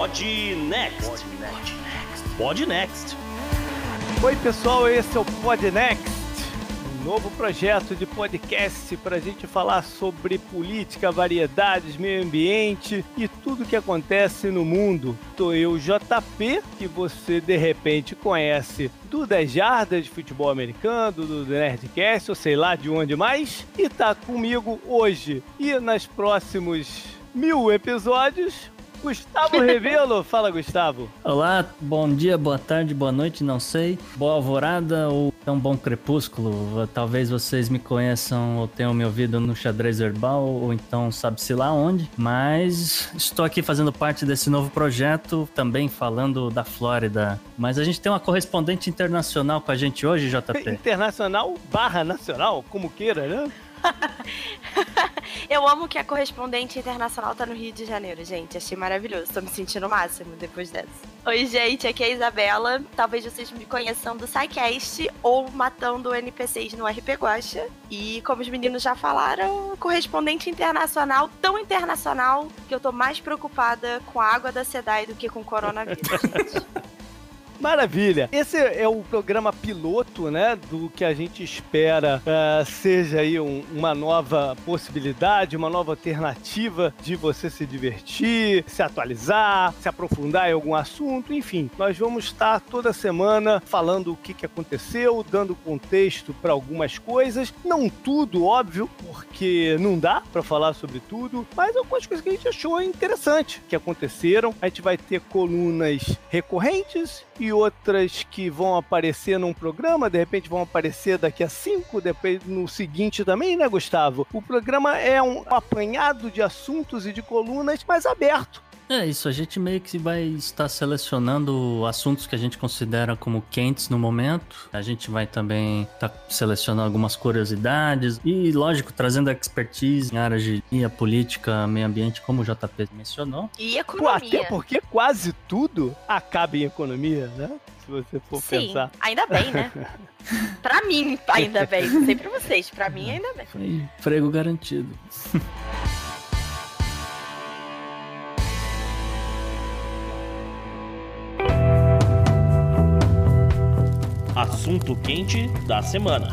Pod Next. Pod Next. Oi, pessoal, esse é o Pod Next, um novo projeto de podcast para a gente falar sobre política, variedades, meio ambiente e tudo que acontece no mundo. Tô eu, JP, que você de repente conhece do 10 Jardas de futebol americano, do Nerdcast, ou sei lá de onde mais, e tá comigo hoje e nos próximos mil episódios Gustavo Revelo. Fala, Gustavo. Olá, bom dia, boa tarde, boa noite, não sei. Boa alvorada ou tão bom crepúsculo. Talvez vocês me conheçam ou tenham me ouvido no xadrez herbal ou então sabe-se lá onde. Mas estou aqui fazendo parte desse novo projeto, também falando da Flórida. Mas a gente tem uma correspondente internacional com a gente hoje, JP. Internacional barra nacional, como queira, né? Eu amo que a correspondente internacional tá no Rio de Janeiro, gente. Achei maravilhoso. Tô me sentindo o máximo depois dessa. Oi, gente, aqui é a Isabela. Talvez vocês me conheçam do SciCast ou matando NPCs no RP Guacha. E como os meninos já falaram, correspondente internacional, tão internacional que eu tô mais preocupada com a água da SEDAI do que com o coronavírus, gente. Maravilha! Esse é o programa piloto, né? Do que a gente espera uh, seja aí um, uma nova possibilidade, uma nova alternativa de você se divertir, se atualizar, se aprofundar em algum assunto, enfim. Nós vamos estar toda semana falando o que, que aconteceu, dando contexto para algumas coisas. Não tudo, óbvio, porque não dá para falar sobre tudo, mas algumas coisas que a gente achou interessante que aconteceram. A gente vai ter colunas recorrentes e outras que vão aparecer num programa, de repente vão aparecer daqui a cinco, depois no seguinte também, né, Gustavo? O programa é um apanhado de assuntos e de colunas mais aberto. É isso, a gente meio que vai estar selecionando assuntos que a gente considera como quentes no momento. A gente vai também estar selecionando algumas curiosidades e, lógico, trazendo expertise em áreas de política, meio ambiente, como o JP mencionou. E economia. Até porque quase tudo acaba em economia, né? Se você for Sim, pensar. ainda bem, né? pra mim, ainda bem. Não sei pra vocês, pra mim, ainda bem. Foi emprego garantido. Assunto quente da semana.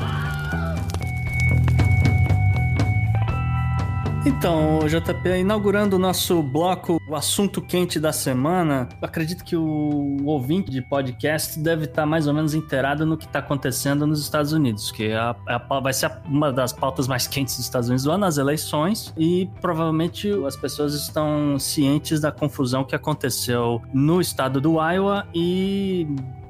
Então, JP, inaugurando o nosso bloco, o assunto quente da semana, acredito que o ouvinte de podcast deve estar mais ou menos inteirado no que está acontecendo nos Estados Unidos, que é a, a, vai ser uma das pautas mais quentes dos Estados Unidos do ano, as eleições, e provavelmente as pessoas estão cientes da confusão que aconteceu no estado do Iowa e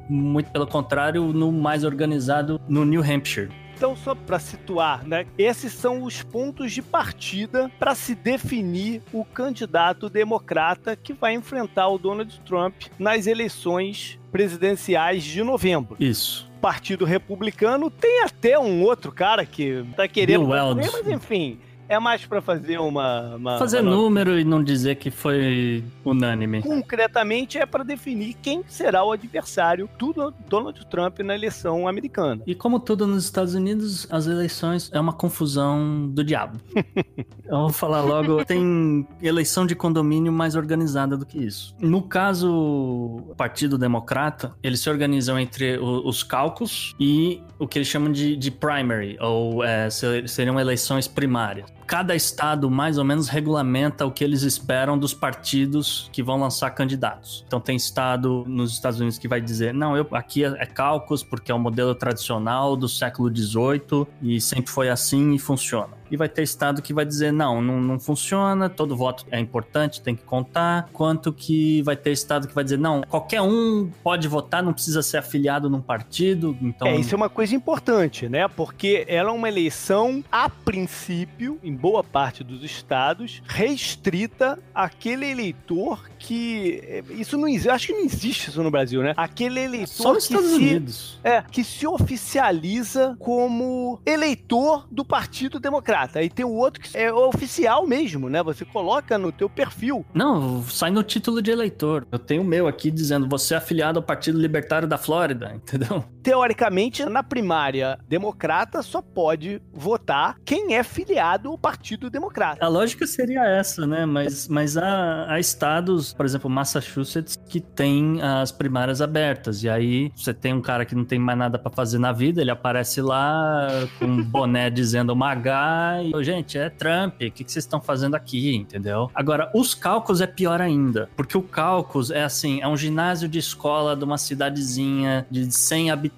muito pelo contrário, no mais organizado no New Hampshire. Então, só para situar, né? Esses são os pontos de partida para se definir o candidato democrata que vai enfrentar o Donald Trump nas eleições presidenciais de novembro. Isso. Partido Republicano tem até um outro cara que tá querendo, Bill Weld. mas enfim, é mais para fazer uma, uma Fazer uma- número e não dizer que foi unânime. concretamente é para definir quem será o adversário do Donald Trump na eleição americana. E como tudo nos Estados Unidos, as eleições é uma confusão do diabo. Eu vou falar logo, tem eleição de condomínio mais organizada do que isso. No caso, o Partido Democrata, eles se organizam entre os cálculos e o que eles chamam de, de primary, ou é, ser- seriam eleições primárias. Cada estado mais ou menos regulamenta o que eles esperam dos partidos que vão lançar candidatos. Então tem estado nos Estados Unidos que vai dizer, não, eu aqui é, é cálculos porque é o modelo tradicional do século XVIII e sempre foi assim e funciona. E vai ter estado que vai dizer, não, não, não funciona, todo voto é importante, tem que contar. Quanto que vai ter estado que vai dizer, não, qualquer um pode votar, não precisa ser afiliado num partido. Então, É, isso é uma coisa importante, né? Porque ela é uma eleição, a princípio, em boa parte dos estados, restrita àquele eleitor que. é, Isso não existe. Acho que não existe isso no Brasil, né? Aquele eleitor só nos que Estados se, Unidos. É, que se oficializa como eleitor do Partido Democrata. Aí tem o outro que é oficial mesmo, né? Você coloca no teu perfil. Não, sai no título de eleitor. Eu tenho o meu aqui dizendo você é afiliado ao Partido Libertário da Flórida, entendeu? Teoricamente, na primária democrata só pode votar quem é filiado ao Partido Democrata. A lógica seria essa, né? Mas, mas há, há estados, por exemplo, Massachusetts, que tem as primárias abertas. E aí você tem um cara que não tem mais nada para fazer na vida, ele aparece lá com um boné dizendo Magá e, gente, é Trump, o que, que vocês estão fazendo aqui, entendeu? Agora, os cálculos é pior ainda, porque o cálculos é assim, é um ginásio de escola de uma cidadezinha de 100 habitantes,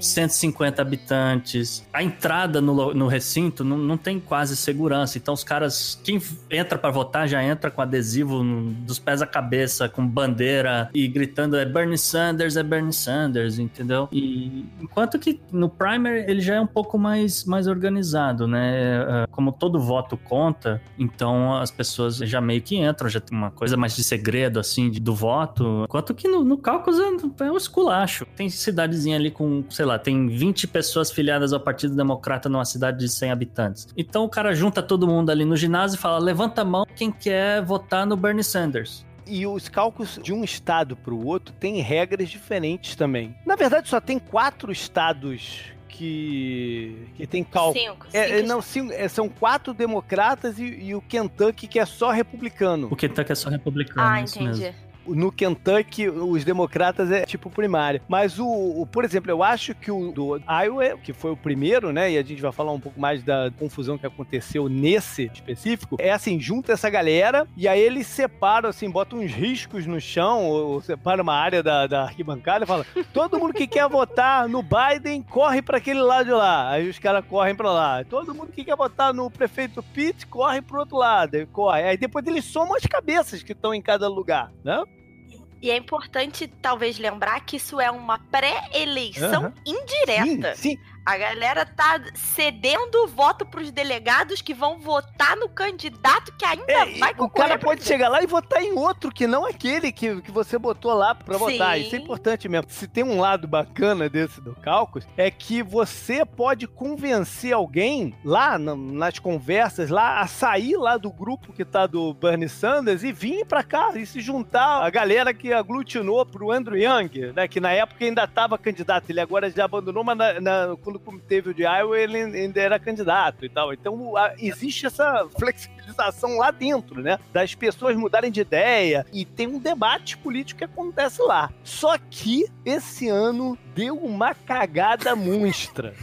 150 habitantes. A entrada no, no recinto não, não tem quase segurança, então os caras, quem entra para votar já entra com adesivo dos pés à cabeça, com bandeira e gritando é Bernie Sanders, é Bernie Sanders, entendeu? E enquanto que no primer ele já é um pouco mais, mais organizado, né? É, como todo voto conta, então as pessoas já meio que entram, já tem uma coisa mais de segredo, assim, do voto. Enquanto que no, no cálculo é um esculacho. Tem cidadezinha ali com, sei lá, tem 20 pessoas filiadas ao Partido Democrata numa cidade de 100 habitantes. Então o cara junta todo mundo ali no ginásio e fala: levanta a mão quem quer votar no Bernie Sanders. E os cálculos de um estado para o outro têm regras diferentes também. Na verdade, só tem quatro estados que, que tem cálculo. Cinco. É, cinco é, não, cinco, é, são quatro democratas e, e, o Kentucky que é só republicano. O Kentucky é só republicano. Ah, entendi. Mesmo no Kentucky, os democratas é tipo primária. Mas o, o, por exemplo, eu acho que o do Iowa, que foi o primeiro, né? E a gente vai falar um pouco mais da confusão que aconteceu nesse específico, é assim, junta essa galera e aí eles separam, assim, botam uns riscos no chão, ou separa uma área da, da arquibancada e fala: todo mundo que quer votar no Biden corre para aquele lado de lá. Aí os caras correm para lá. Todo mundo que quer votar no prefeito Pitt corre pro outro lado. Corre. Aí depois eles somam as cabeças que estão em cada lugar, né? E é importante, talvez, lembrar que isso é uma pré-eleição Aham. indireta. Sim, sim. A galera tá cedendo o voto pros delegados que vão votar no candidato que ainda É, vai o concorrer cara pra pode chegar lá e votar em outro que não aquele que, que você botou lá pra votar. Sim. Isso é importante mesmo. Se tem um lado bacana desse do Caucus, é que você pode convencer alguém lá na- nas conversas lá a sair lá do grupo que tá do Bernie Sanders e vir pra cá e se juntar a galera que aglutinou pro Andrew Young, né? Que na época ainda tava candidato. Ele agora já abandonou, mas na- na- quando teve o de Iowa ele ainda era candidato e tal. Então a- existe essa flexibilização lá dentro, né? Das pessoas mudarem de ideia e tem um debate político que acontece lá. Só que esse ano deu uma cagada monstra.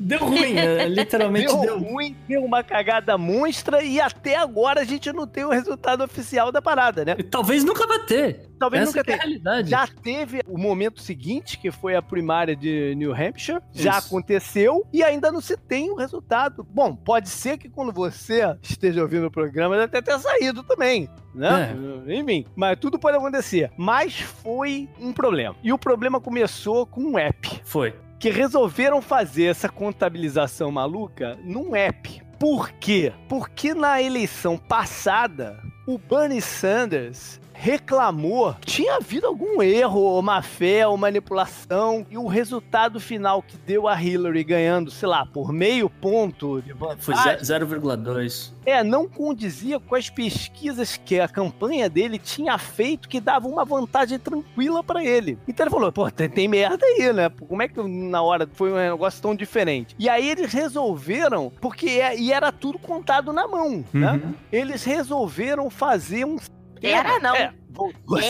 Deu ruim, é, literalmente Deu, deu. ruim, deu uma cagada monstra e até agora a gente não tem o resultado oficial da parada, né? E Talvez nunca vai ter. Talvez Essa nunca é tenha. realidade. Já teve o momento seguinte, que foi a primária de New Hampshire. Já Isso. aconteceu e ainda não se tem o resultado. Bom, pode ser que quando você esteja ouvindo o programa, ele até tenha saído também. Né? Enfim, mas tudo pode acontecer. Mas foi um problema. E o problema começou com um app. Foi. Que resolveram fazer essa contabilização maluca num app. Por quê? Porque na eleição passada, o Bernie Sanders reclamou que tinha havido algum erro, ou má fé, ou manipulação, e o resultado final que deu a Hillary ganhando, sei lá, por meio ponto de Foi vantagem, ze- 0,2. é, não condizia com as pesquisas que a campanha dele tinha feito que dava uma vantagem tranquila pra ele. Então ele falou, pô, tem, tem merda aí, né? Como é que na hora foi um negócio tão diferente? E aí eles resolveram, porque é- e era tudo contado na mão, né? Uhum. Eles resolveram fazer um Era, não. é,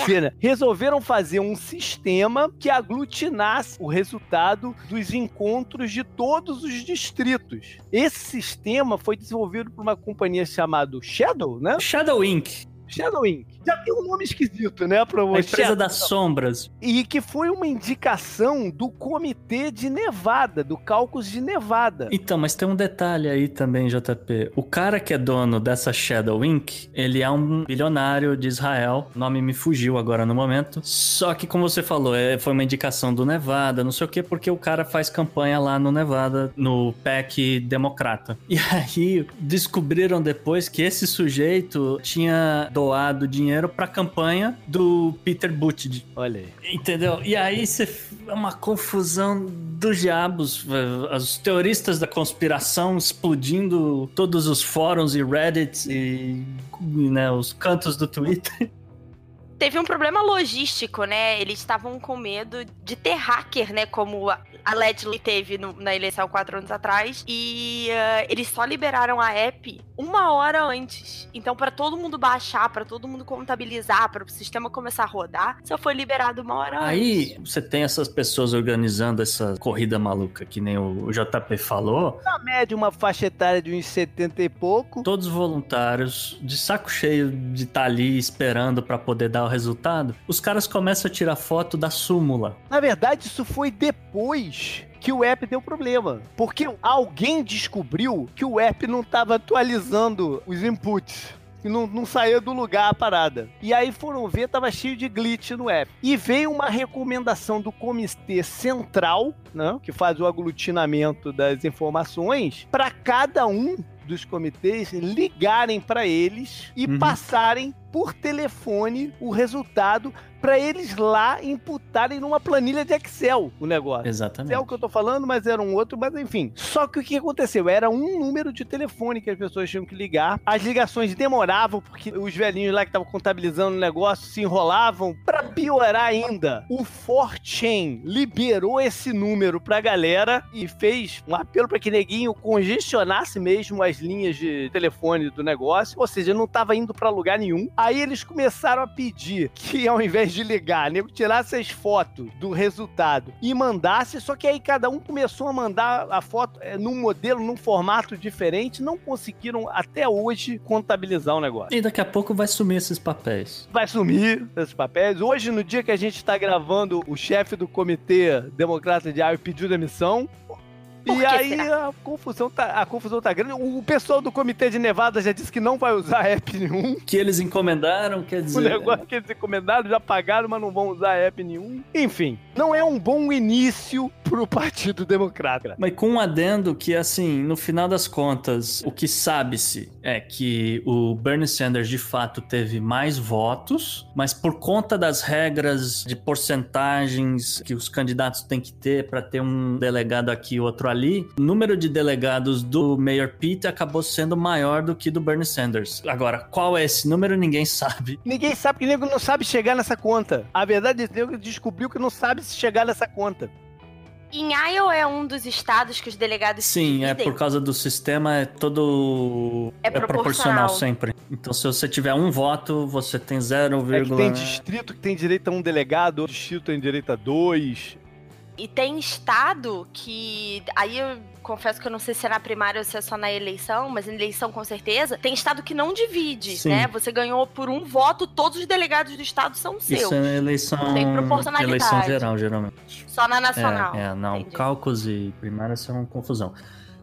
ser, né? Resolveram fazer um sistema que aglutinasse o resultado dos encontros de todos os distritos. Esse sistema foi desenvolvido por uma companhia chamada Shadow, né? Shadow Inc. Shadow Inc. Já tem um nome esquisito, né? Pra A você. empresa das sombras. E que foi uma indicação do Comitê de Nevada, do Cálculo de Nevada. Então, mas tem um detalhe aí também, JP. O cara que é dono dessa Shadow Inc., ele é um bilionário de Israel. O nome me fugiu agora no momento. Só que, como você falou, é- foi uma indicação do Nevada, não sei o quê, porque o cara faz campanha lá no Nevada, no PEC democrata. E aí, descobriram depois que esse sujeito tinha doado dinheiro pra campanha do Peter Buttigieg. Olha aí. Entendeu? E aí você é uma confusão dos diabos. Os teoristas da conspiração explodindo todos os fóruns e Reddits e né, os cantos do Twitter. teve um problema logístico, né? Eles estavam com medo de ter hacker, né? Como a Ledley teve no- na eleição quatro anos atrás. E uh, eles só liberaram a app uma hora antes. Então, pra todo mundo baixar, pra todo mundo contabilizar, para o sistema começar a rodar, só foi liberado uma hora Aí antes. você tem essas pessoas organizando essa corrida maluca, que nem o JP falou. Na média, uma faixa etária de uns 70 e pouco. Todos voluntários, de saco cheio de estar ali esperando pra poder dar resultado, os caras começam a tirar foto da súmula. Na verdade, isso foi depois que o app deu problema. Porque alguém descobriu que o app não estava atualizando os inputs. E não, não saía do lugar a parada. E aí foram ver, tava cheio de glitch no app. E veio uma recomendação do Comitê Central, né, que faz o aglutinamento das informações, para cada um dos comitês ligarem para eles e Uhum. passarem por telefone o resultado para eles lá imputarem numa planilha de Excel o negócio. Exatamente. É o que eu tô falando, mas era um outro, mas enfim. Só que o que aconteceu? Era um número de telefone que as pessoas tinham que ligar. As ligações demoravam, porque os velhinhos lá que estavam contabilizando o negócio se enrolavam. Pra piorar ainda, o 4chan liberou esse número pra galera e fez um apelo pra que neguinho congestionasse mesmo as linhas de telefone do negócio. Ou seja, não tava indo pra lugar nenhum. Aí eles começaram a pedir que ao invés de ligar, nego tirasse as fotos do resultado e mandasse, só que aí cada um começou a mandar a foto é, num modelo, num formato diferente, não conseguiram até hoje contabilizar o negócio. E daqui a pouco vai sumir esses papéis. Vai sumir esses papéis. Hoje, no dia que a gente está gravando, o chefe do Comitê Democrata de Iowa pediu demissão. Por e que aí será? a confusão, tá, a confusão tá grande. O pessoal do Comitê de Nevada já disse que não vai usar app nenhum. Que eles encomendaram, quer O dizer. negócio que eles encomendaram já pagaram, mas não vão usar app nenhum. Enfim, não é um bom início pro Partido Democrata. Mas com um adendo que, assim, no final das contas, o que sabe-se é que o Bernie Sanders de fato teve mais votos, mas por conta das regras de porcentagens que os candidatos têm que ter para ter um delegado aqui e outro ali, o número de delegados do Mayor Pete acabou sendo maior do que do Bernie Sanders. Agora, qual é esse número ninguém sabe. Ninguém sabe que o nego não sabe chegar nessa conta. A verdade é que o nego descobriu que não sabe se chegar nessa conta. Em Iowa é um dos estados que os delegados Sim, é por causa do sistema, é todo. É proporcional. sempre. Então, se você tiver um voto, você tem 0, É que tem distrito que tem direito a um delegado, outro distrito tem direito a dois. E tem estado que. Aí eu confesso que eu não sei se é na primária ou se é só na eleição, mas na eleição com certeza. Tem estado que não divide, Sim. né? Você ganhou por um voto, todos os delegados do estado são seus. Isso é eleição. Tem proporcionalidade. Eleição geral, geralmente. Só na nacional. É, é, não. Entendi. Cálculos e primárias são confusão.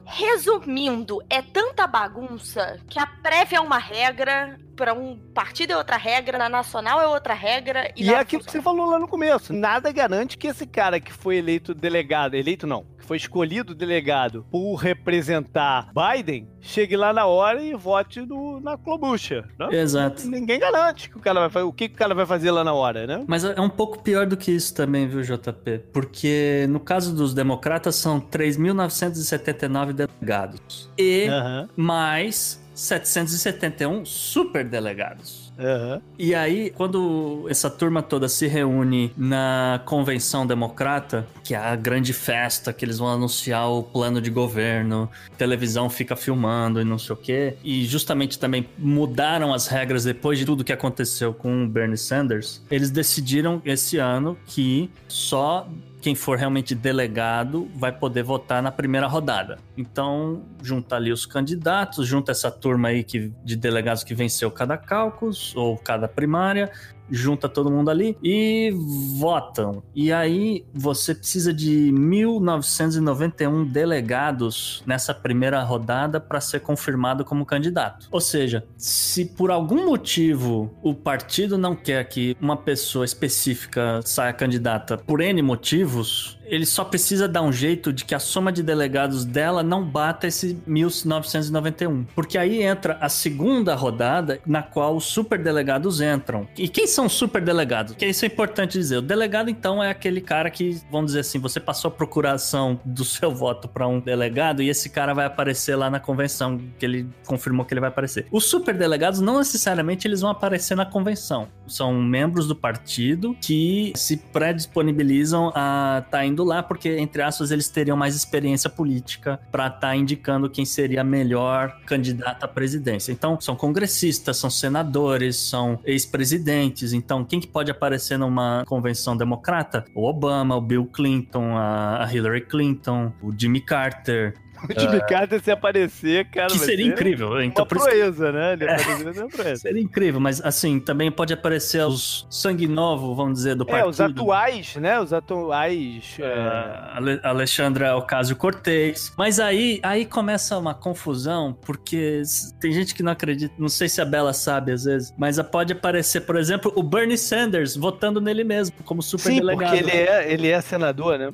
Resumindo, é tanta bagunça que a prévia é uma regra, para um partido é outra regra, na nacional é outra regra. E, E é aquilo que você falou lá no começo. Nada garante que esse cara que foi eleito delegado, eleito não, que foi escolhido delegado por representar Biden, chegue lá na hora e vote no, na Klobucha. Né? Exato. Ninguém garante que o cara vai fazer, o que, que o cara vai fazer lá na hora, né? Mas é um pouco pior do que isso também, viu, JP? Porque no caso dos democratas são 3.979 delegados. E Aham, mais 771 superdelegados. aham. E aí, quando essa turma toda se reúne na convenção democrata, que é a grande festa que eles vão anunciar o plano de governo, televisão fica filmando e não sei o quê, e justamente também mudaram as regras depois de tudo que aconteceu com o Bernie Sanders, eles decidiram esse ano que só quem for realmente delegado vai poder votar na primeira rodada. Então, junta ali os candidatos, junta essa turma aí que, de delegados que venceu cada cálculos ou cada primária, junta todo mundo ali e votam. E aí você precisa de 1991 delegados nessa primeira rodada para ser confirmado como candidato. Ou seja, se por algum motivo o partido não quer que uma pessoa específica saia candidata por N motivos, ele só precisa dar um jeito de que a soma de delegados dela não bata esse 1991. Porque aí entra a segunda rodada, na qual os superdelegados entram. E quem são os superdelegados? Que isso é importante dizer. O delegado, então, é aquele cara que, vamos dizer assim, você passou a procuração do seu voto para um delegado e esse cara vai aparecer lá na convenção, que ele confirmou que ele vai aparecer. Os superdelegados não necessariamente eles vão aparecer na convenção. São membros do partido que se predisponibilizam a estar tá indo lá porque, entre aspas, eles teriam mais experiência política para estar tá indicando quem seria a melhor candidata à presidência. Então, são congressistas, são senadores, são ex-presidentes. Então, quem que pode aparecer numa convenção democrata? O Obama, o Bill Clinton, a Hillary Clinton, o Jimmy Carter, o Jimmy Carter se aparecer, cara. Que seria incrível. Então, uma proeza, né? Ele é. uma proeza. Seria incrível, mas assim, também pode aparecer os sangue novo, vamos dizer, do partido. É, os atuais, né? Os atuais. É... Alexandra Ocasio-Cortez. Mas aí, aí começa uma confusão, porque tem gente que não acredita, não sei se a Bela sabe às vezes, mas pode aparecer, por exemplo, o Bernie Sanders votando nele mesmo, como super Sim, delegado. porque ele é, ele é senador, né?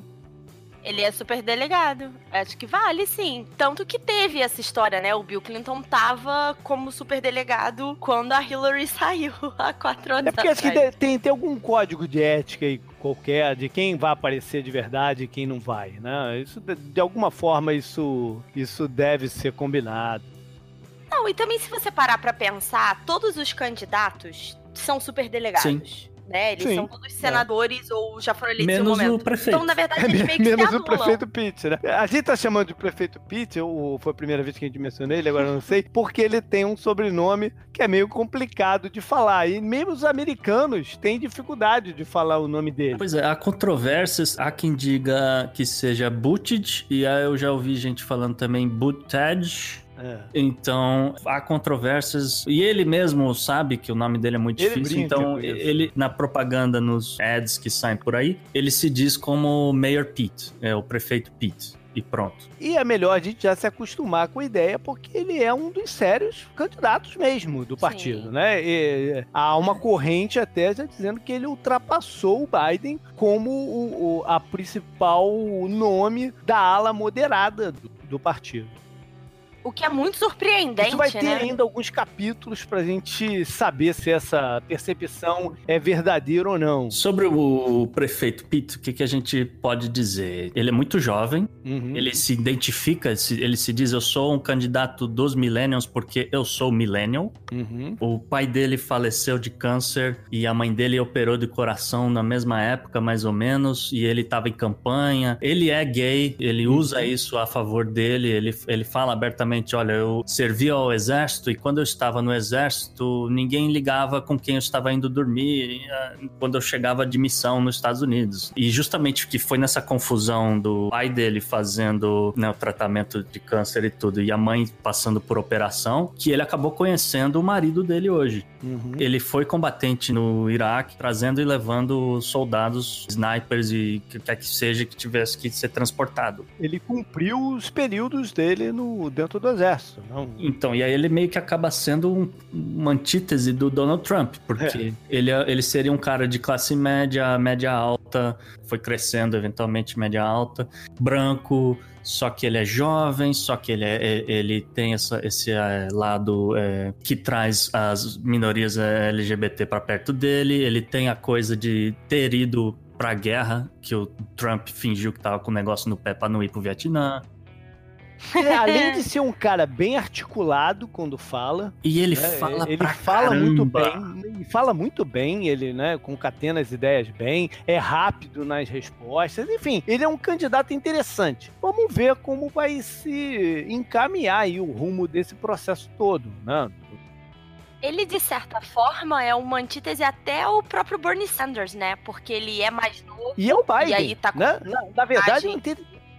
Ele é super delegado. Acho que vale, sim. Tanto que teve essa história, né? O Bill Clinton tava como super delegado quando a Hillary saiu há quatro anos É porque acho que tem, tem algum código de ética aí qualquer de quem vai aparecer de verdade e quem não vai, né? Isso de alguma forma isso isso deve ser combinado. Não, e também se você parar para pensar, todos os candidatos são super delegados. Sim né? Eles Sim, são todos senadores é. ou já foram eleitos Menos momento. o prefeito. Então, na verdade, eles meio que Menos o prefeito Pitt, né? A gente tá chamando de prefeito Pitt, ou foi a primeira vez que a gente mencionou ele, agora não sei, porque ele tem um sobrenome que é meio complicado de falar. E mesmo os americanos têm dificuldade de falar o nome dele. Pois é, há controvérsias. Há quem diga que seja Buttigieg, e aí eu já ouvi gente falando também Buttigieg, é. Então, há controvérsias. E ele mesmo sabe que o nome dele é muito ele difícil. Então, ele, na propaganda, nos ads que saem por aí, ele se diz como Mayor Pete, é o prefeito Pete e pronto. E é melhor a gente já se acostumar com a ideia, porque ele é um dos sérios candidatos mesmo do partido, Sim. né? E há uma corrente até já dizendo que ele ultrapassou o Biden como o, o a principal nome da ala moderada do, do partido. O que é muito surpreendente. Isso vai ter né? ainda alguns capítulos pra gente saber se essa percepção é verdadeira ou não. Sobre o prefeito Pitt, o que, que a gente pode dizer? Ele é muito jovem, uhum. ele se identifica, ele se diz: Eu sou um candidato dos Millennials porque eu sou Millennial. Uhum. O pai dele faleceu de câncer e a mãe dele operou de coração na mesma época, mais ou menos, e ele estava em campanha. Ele é gay, ele usa uhum. isso a favor dele, ele, ele fala abertamente realmente, olha, eu servi ao exército e quando eu estava no exército, ninguém ligava com quem eu estava indo dormir eh, quando eu chegava de missão nos Estados Unidos. E justamente que foi nessa confusão do pai dele fazendo né, o tratamento de câncer e tudo, e a mãe passando por operação, que ele acabou conhecendo o marido dele hoje. Uhum. Ele foi combatente no Iraque, trazendo e levando soldados, snipers e que quer que seja que tivesse que ser transportado. Ele cumpriu os períodos dele no dentro do exército. Não... Então, e aí ele meio que acaba sendo um, uma antítese do Donald Trump, porque é. ele, ele seria um cara de classe média, média alta, foi crescendo eventualmente média alta, branco, só que ele é jovem, só que ele, é, é ele tem essa, esse é, lado é, que traz as minorias é, LGBT para perto dele, ele tem a coisa de ter ido pra guerra, que o Trump fingiu que tava com o negócio no pé pra não ir pro Vietnã. É, além de ser um cara bem articulado quando fala. E ele né, fala Ele fala caramba. muito bem. fala muito bem, ele, né, concatena as ideias bem, é rápido nas respostas. Enfim, ele é um candidato interessante. Vamos ver como vai se encaminhar aí o rumo desse processo todo, né? ele, de certa forma, é uma antítese até ao próprio Bernie Sanders, né? Porque ele é mais novo. E é o Biden. E aí tá com... né? Na, na verdade,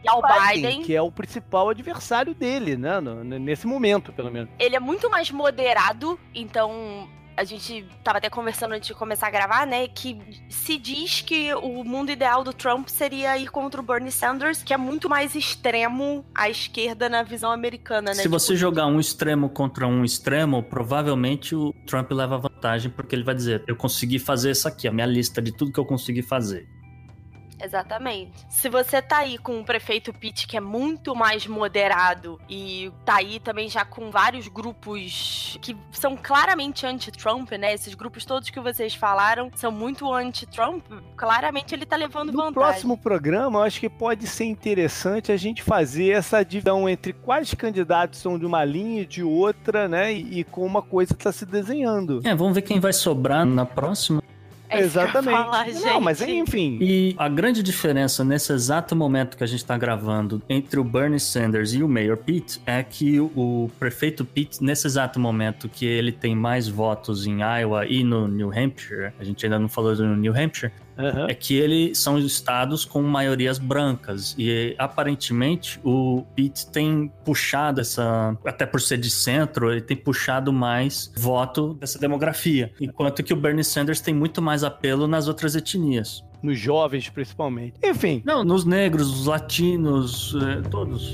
e ao Biden, Biden, que é o principal adversário dele, né? nesse momento, pelo menos. Ele é muito mais moderado, então a gente tava até conversando antes de começar a gravar, né? Que se diz que o mundo ideal do Trump seria ir contra o Bernie Sanders, que é muito mais extremo à esquerda na visão americana, né? Se tipo, você jogar um extremo contra um extremo, provavelmente o Trump leva vantagem, porque ele vai dizer: Eu consegui fazer isso aqui, a minha lista de tudo que eu consegui fazer. Exatamente. Se você tá aí com o prefeito Pitt, que é muito mais moderado, e tá aí também já com vários grupos que são claramente anti-Trump, né? Esses grupos todos que vocês falaram são muito anti-Trump, claramente ele tá levando No vantagem. próximo programa, eu acho que pode ser interessante a gente fazer essa divisão entre quais candidatos são de uma linha e de outra, né? E, e como uma coisa está se desenhando. É, vamos ver quem vai sobrar na próxima. É isso que eu ia Exatamente. falar, Não, mas enfim. E a grande diferença nesse exato momento que a gente está gravando entre o Bernie Sanders e o Mayor Pete é que o prefeito Pete, nesse exato momento que ele tem mais votos em Iowa e no New Hampshire, a gente ainda não falou do New Hampshire, Aham. é que ele são estados com maiorias brancas e aparentemente o Pete tem puxado essa, até por ser de centro, ele tem puxado mais voto dessa demografia, enquanto que o Bernie Sanders tem muito mais apelo nas outras etnias. Nos jovens, principalmente. Enfim. Não, nos negros, os latinos, eh, todos.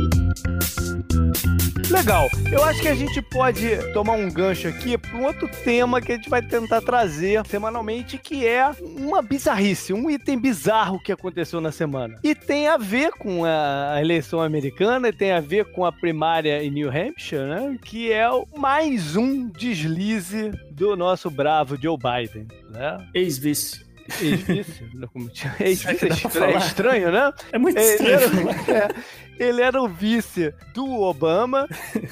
Legal. Eu acho que a gente pode tomar um gancho aqui para um outro tema que a gente vai tentar trazer semanalmente, que é uma bizarrice, um item bizarro que aconteceu na semana. E tem a ver com a eleição americana, e tem a ver com a primária em New Hampshire, né? Que é o- mais um deslize do nosso bravo Joe Biden, né? Ex-vice. Ex-vice? É falar. estranho, né? É muito Ele estranho. é, ele era o vice do Obama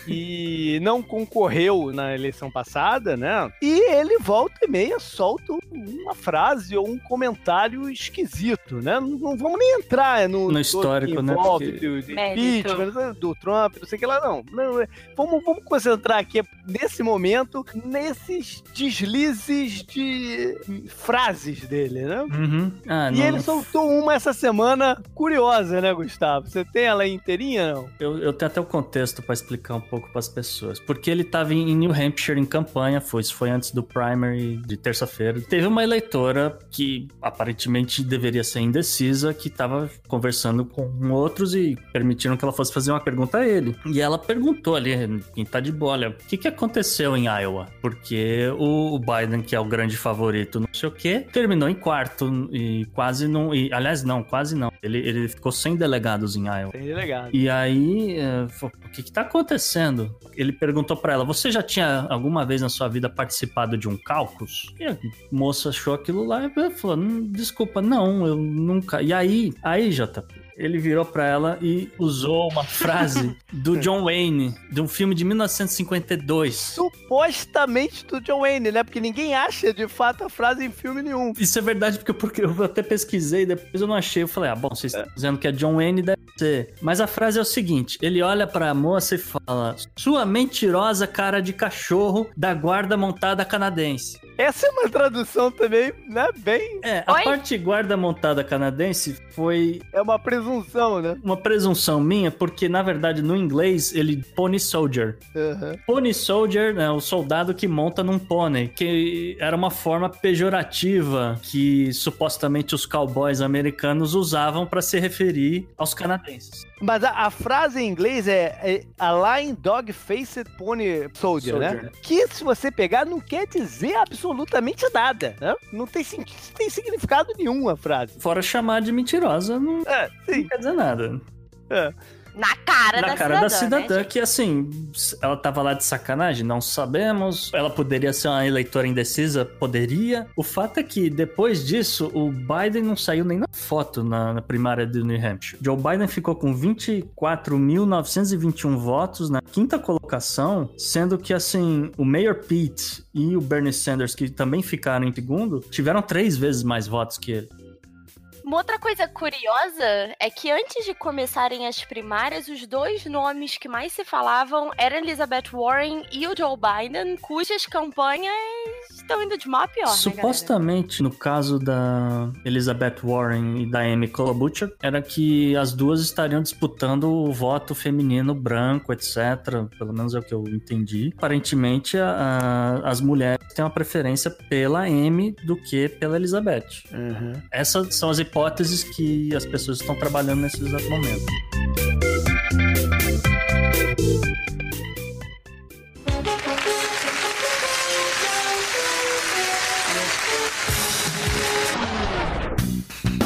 e não concorreu na eleição passada, né? E ele volta e meia solta uma frase ou um comentário esquisito, né? Não, não vamos nem entrar no, No histórico, né? Porque- do, do impeachment, do Trump, não sei o que lá, não. não é- vamos, vamos concentrar aqui nesse momento, nesses deslizes de frases dele, né? Uhum. Ah, E não, ele soltou uma essa semana curiosa, né, Gustavo? Você tem ela aí inteirinha, não? eu, eu tenho até o contexto pra explicar um pouco pras pessoas. Porque ele tava em New Hampshire em campanha, foi, isso foi antes do primary de terça-feira. Teve uma eleitora que aparentemente deveria ser indecisa, que tava conversando com outros e permitiram que ela fosse fazer uma pergunta a ele. E ela perguntou ali, quem tá de bola, o que que aconteceu em Iowa? Porque o Biden, que é o grande favorito, não sei o quê, terminou em quarto e quase não... E, aliás, não, quase não. Ele, ele ficou sem delegados em Iowa. Tem delegado. E aí, é, o que que tá acontecendo? Ele perguntou pra ela, você já tinha alguma vez na sua vida participado de um caucus? E a moça achou aquilo lá e falou, "Hum, desculpa, não, eu nunca. E aí, aí, JP, ele virou pra ela e usou uma frase do John Wayne, de um filme de 1952. Supostamente do John Wayne, né? Porque ninguém acha de fato a frase em filme nenhum. Isso é verdade, porque, porque eu até pesquisei, depois eu não achei. Eu falei, ah, bom, vocês estão dizendo que é John Wayne, deve ser. Mas a frase é o seguinte: ele olha pra moça e fala: Sua mentirosa cara de cachorro da guarda montada canadense. Essa é uma tradução também, né? Bem. É, a Oi? parte guarda montada canadense foi É uma presunção, né? uma presunção minha, porque na verdade no inglês ele pony soldier. Aham. Pony Soldier é o soldado que monta num pônei, que era uma forma pejorativa que supostamente os cowboys americanos usavam para se referir aos canadenses. Mas a, a frase em inglês é, é a Lion Dog Faced Pony Soldier, né? Soldier. Que se você pegar não quer dizer absolutamente nada, né? Não tem, tem significado nenhum a frase. Fora chamar de mentirosa, não É, sim. quer dizer nada. Na cara Na da cara cidadã, da cidadã, né, que assim, ela tava lá de sacanagem, não sabemos. Ela poderia ser uma eleitora indecisa? Poderia. O fato é que depois disso, o Biden não saiu nem na foto na, na primária do New Hampshire. Joe Biden ficou com 24.921 votos na quinta colocação, sendo que assim, o Mayor Pete e o Bernie Sanders, que também ficaram em segundo, tiveram três vezes mais votos que ele. Uma outra coisa curiosa é que antes de começarem as primárias, os dois nomes que mais se falavam eram Elizabeth Warren e o Joe Biden, cujas campanhas estão indo de mal a pior, né, Supostamente, no caso da Elizabeth Warren e da Amy Klobuchar, era que as duas estariam disputando o voto feminino branco, etc. Pelo menos é o que eu entendi. Aparentemente, a- a- as mulheres têm uma preferência pela Amy do que pela Elizabeth. Essas são as hipóteses que as pessoas estão trabalhando nesse exato momento.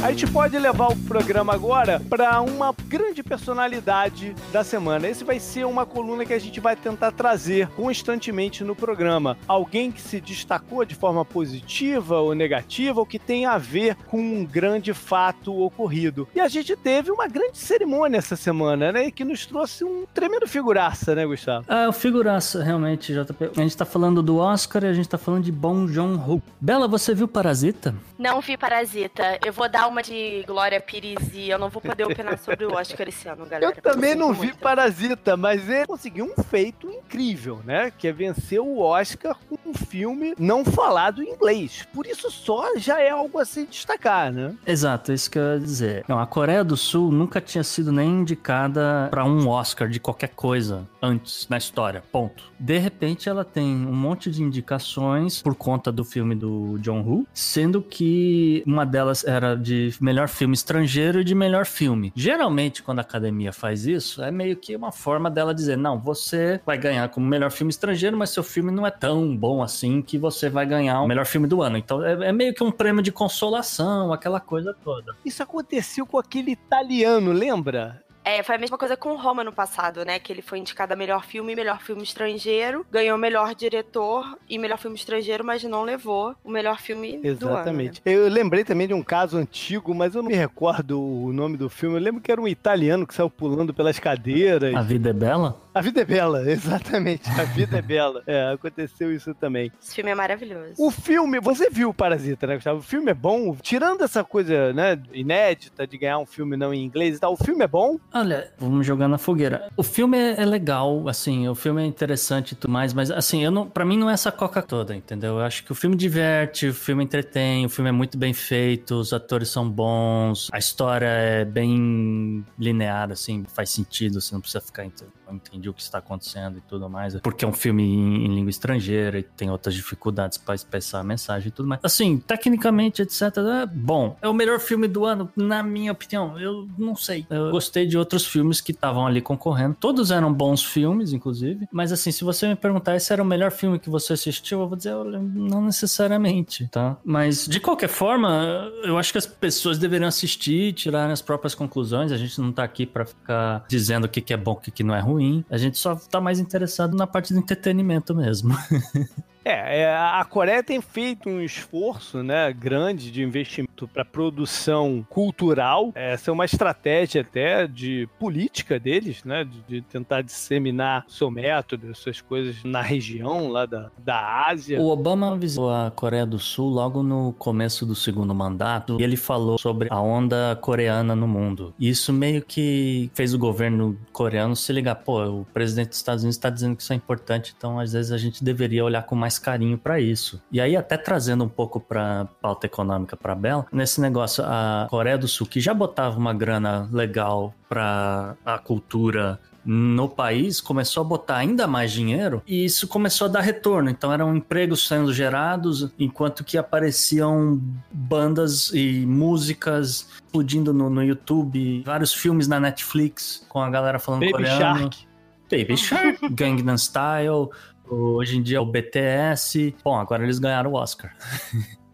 A gente pode levar o programa agora para uma grande personalidade da semana. Esse vai ser uma coluna que a gente vai tentar trazer constantemente no programa. Alguém que se destacou de forma positiva ou negativa, ou que tem a ver com um grande fato ocorrido. E a gente teve uma grande cerimônia essa semana, né? Que nos trouxe um tremendo figuraça, né, Gustavo? Ah, o figuraça, realmente, JP. A gente tá falando do Oscar e a gente tá falando de Bong Joon-ho. Bela, você viu Parasita? Não vi Parasita. Eu vou dar uma de Glória Pires e eu não vou poder opinar sobre o Oscar esse ano, galera. Eu também não vi muito. Parasita, mas ele conseguiu um feito incrível, né? Que é vencer o Oscar com um filme não falado em inglês. Por isso só já é algo a se destacar, né? Exato, é isso que eu ia dizer. Não, a Coreia do Sul nunca tinha sido nem indicada pra um Oscar de qualquer coisa antes na história. Ponto. De repente, ela tem um monte de indicações por conta do filme do John Woo, sendo que uma delas era de melhor filme estrangeiro e de melhor filme. Geralmente, quando a academia faz isso, é meio que uma forma dela dizer: não, você vai ganhar como melhor filme estrangeiro, mas seu filme não é tão bom assim que você vai ganhar o melhor filme do ano. Então é, é meio que um prêmio de consolação, aquela coisa toda. Isso aconteceu com aquele italiano, lembra? É, foi a mesma coisa com Roma no passado, né? Que ele foi indicado a melhor filme e melhor filme estrangeiro, ganhou melhor diretor e melhor filme estrangeiro, mas não levou o melhor filme do ano. Exatamente. Eu lembrei também de um caso antigo, mas eu não me recordo o nome do filme. Eu lembro que era um italiano que saiu pulando pelas cadeiras. A vida é bela? A vida é bela, exatamente. A vida é bela. É, aconteceu isso também. Esse filme é maravilhoso. O filme, você viu o Parasita, né, Gustavo? O filme é bom, tirando essa coisa, né, inédita de ganhar um filme não em inglês e tal, o filme é bom. Olha, vamos jogar na fogueira. O filme é, é legal, assim, o filme é interessante e tudo mais, mas assim, eu não, para mim não é essa coca toda, entendeu? Eu acho que o filme diverte, o filme entretém, o filme é muito bem feito, os atores são bons, a história é bem linear, assim, faz sentido, você não precisa ficar ent- entendi o que está acontecendo e tudo mais, porque é um filme em, em língua estrangeira e tem outras dificuldades para expressar a mensagem e tudo mais. Assim, tecnicamente, etc, é bom. É o melhor filme do ano, na minha opinião. Eu não sei. Eu gostei de outros filmes que estavam ali concorrendo. Todos eram bons filmes, inclusive. Mas assim, se você me perguntar se era o melhor filme que você assistiu, eu vou dizer, olha, não necessariamente, tá? Mas de qualquer forma, eu acho que as pessoas deveriam assistir, tirarem as próprias conclusões. A gente não tá aqui para ficar dizendo o que que é bom, o que que não é ruim. A gente só tá mais interessado na parte do entretenimento mesmo. É, é, a Coreia tem feito um esforço, né, grande de investimento para produção cultural. Essa é uma estratégia até de política deles, né, de, de tentar disseminar seu método, suas coisas na região lá da, da Ásia. O Obama visitou a Coreia do Sul logo no começo do segundo mandato e ele falou sobre a onda coreana no mundo. Isso meio que fez o governo coreano se ligar, pô, o presidente dos Estados Unidos está dizendo que isso é importante, então às vezes a gente deveria olhar com mais carinho para isso. E aí até trazendo um pouco para pauta econômica para Bela, nesse negócio a Coreia do Sul que já botava uma grana legal para a cultura no país começou a botar ainda mais dinheiro e isso começou a dar retorno. Então eram empregos sendo gerados, enquanto que apareciam bandas e músicas explodindo no, no YouTube, vários filmes na Netflix com a galera falando Baby coreano. Shark. Baby Shark, Gangnam Style, hoje em dia o BTS. Bom, agora eles ganharam o Oscar.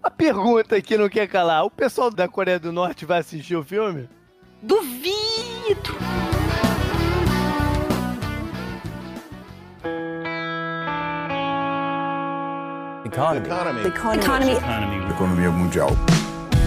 A pergunta que não quer calar: o pessoal da Coreia do Norte vai assistir o filme? Duvido! Economy. Economy. Economia mundial.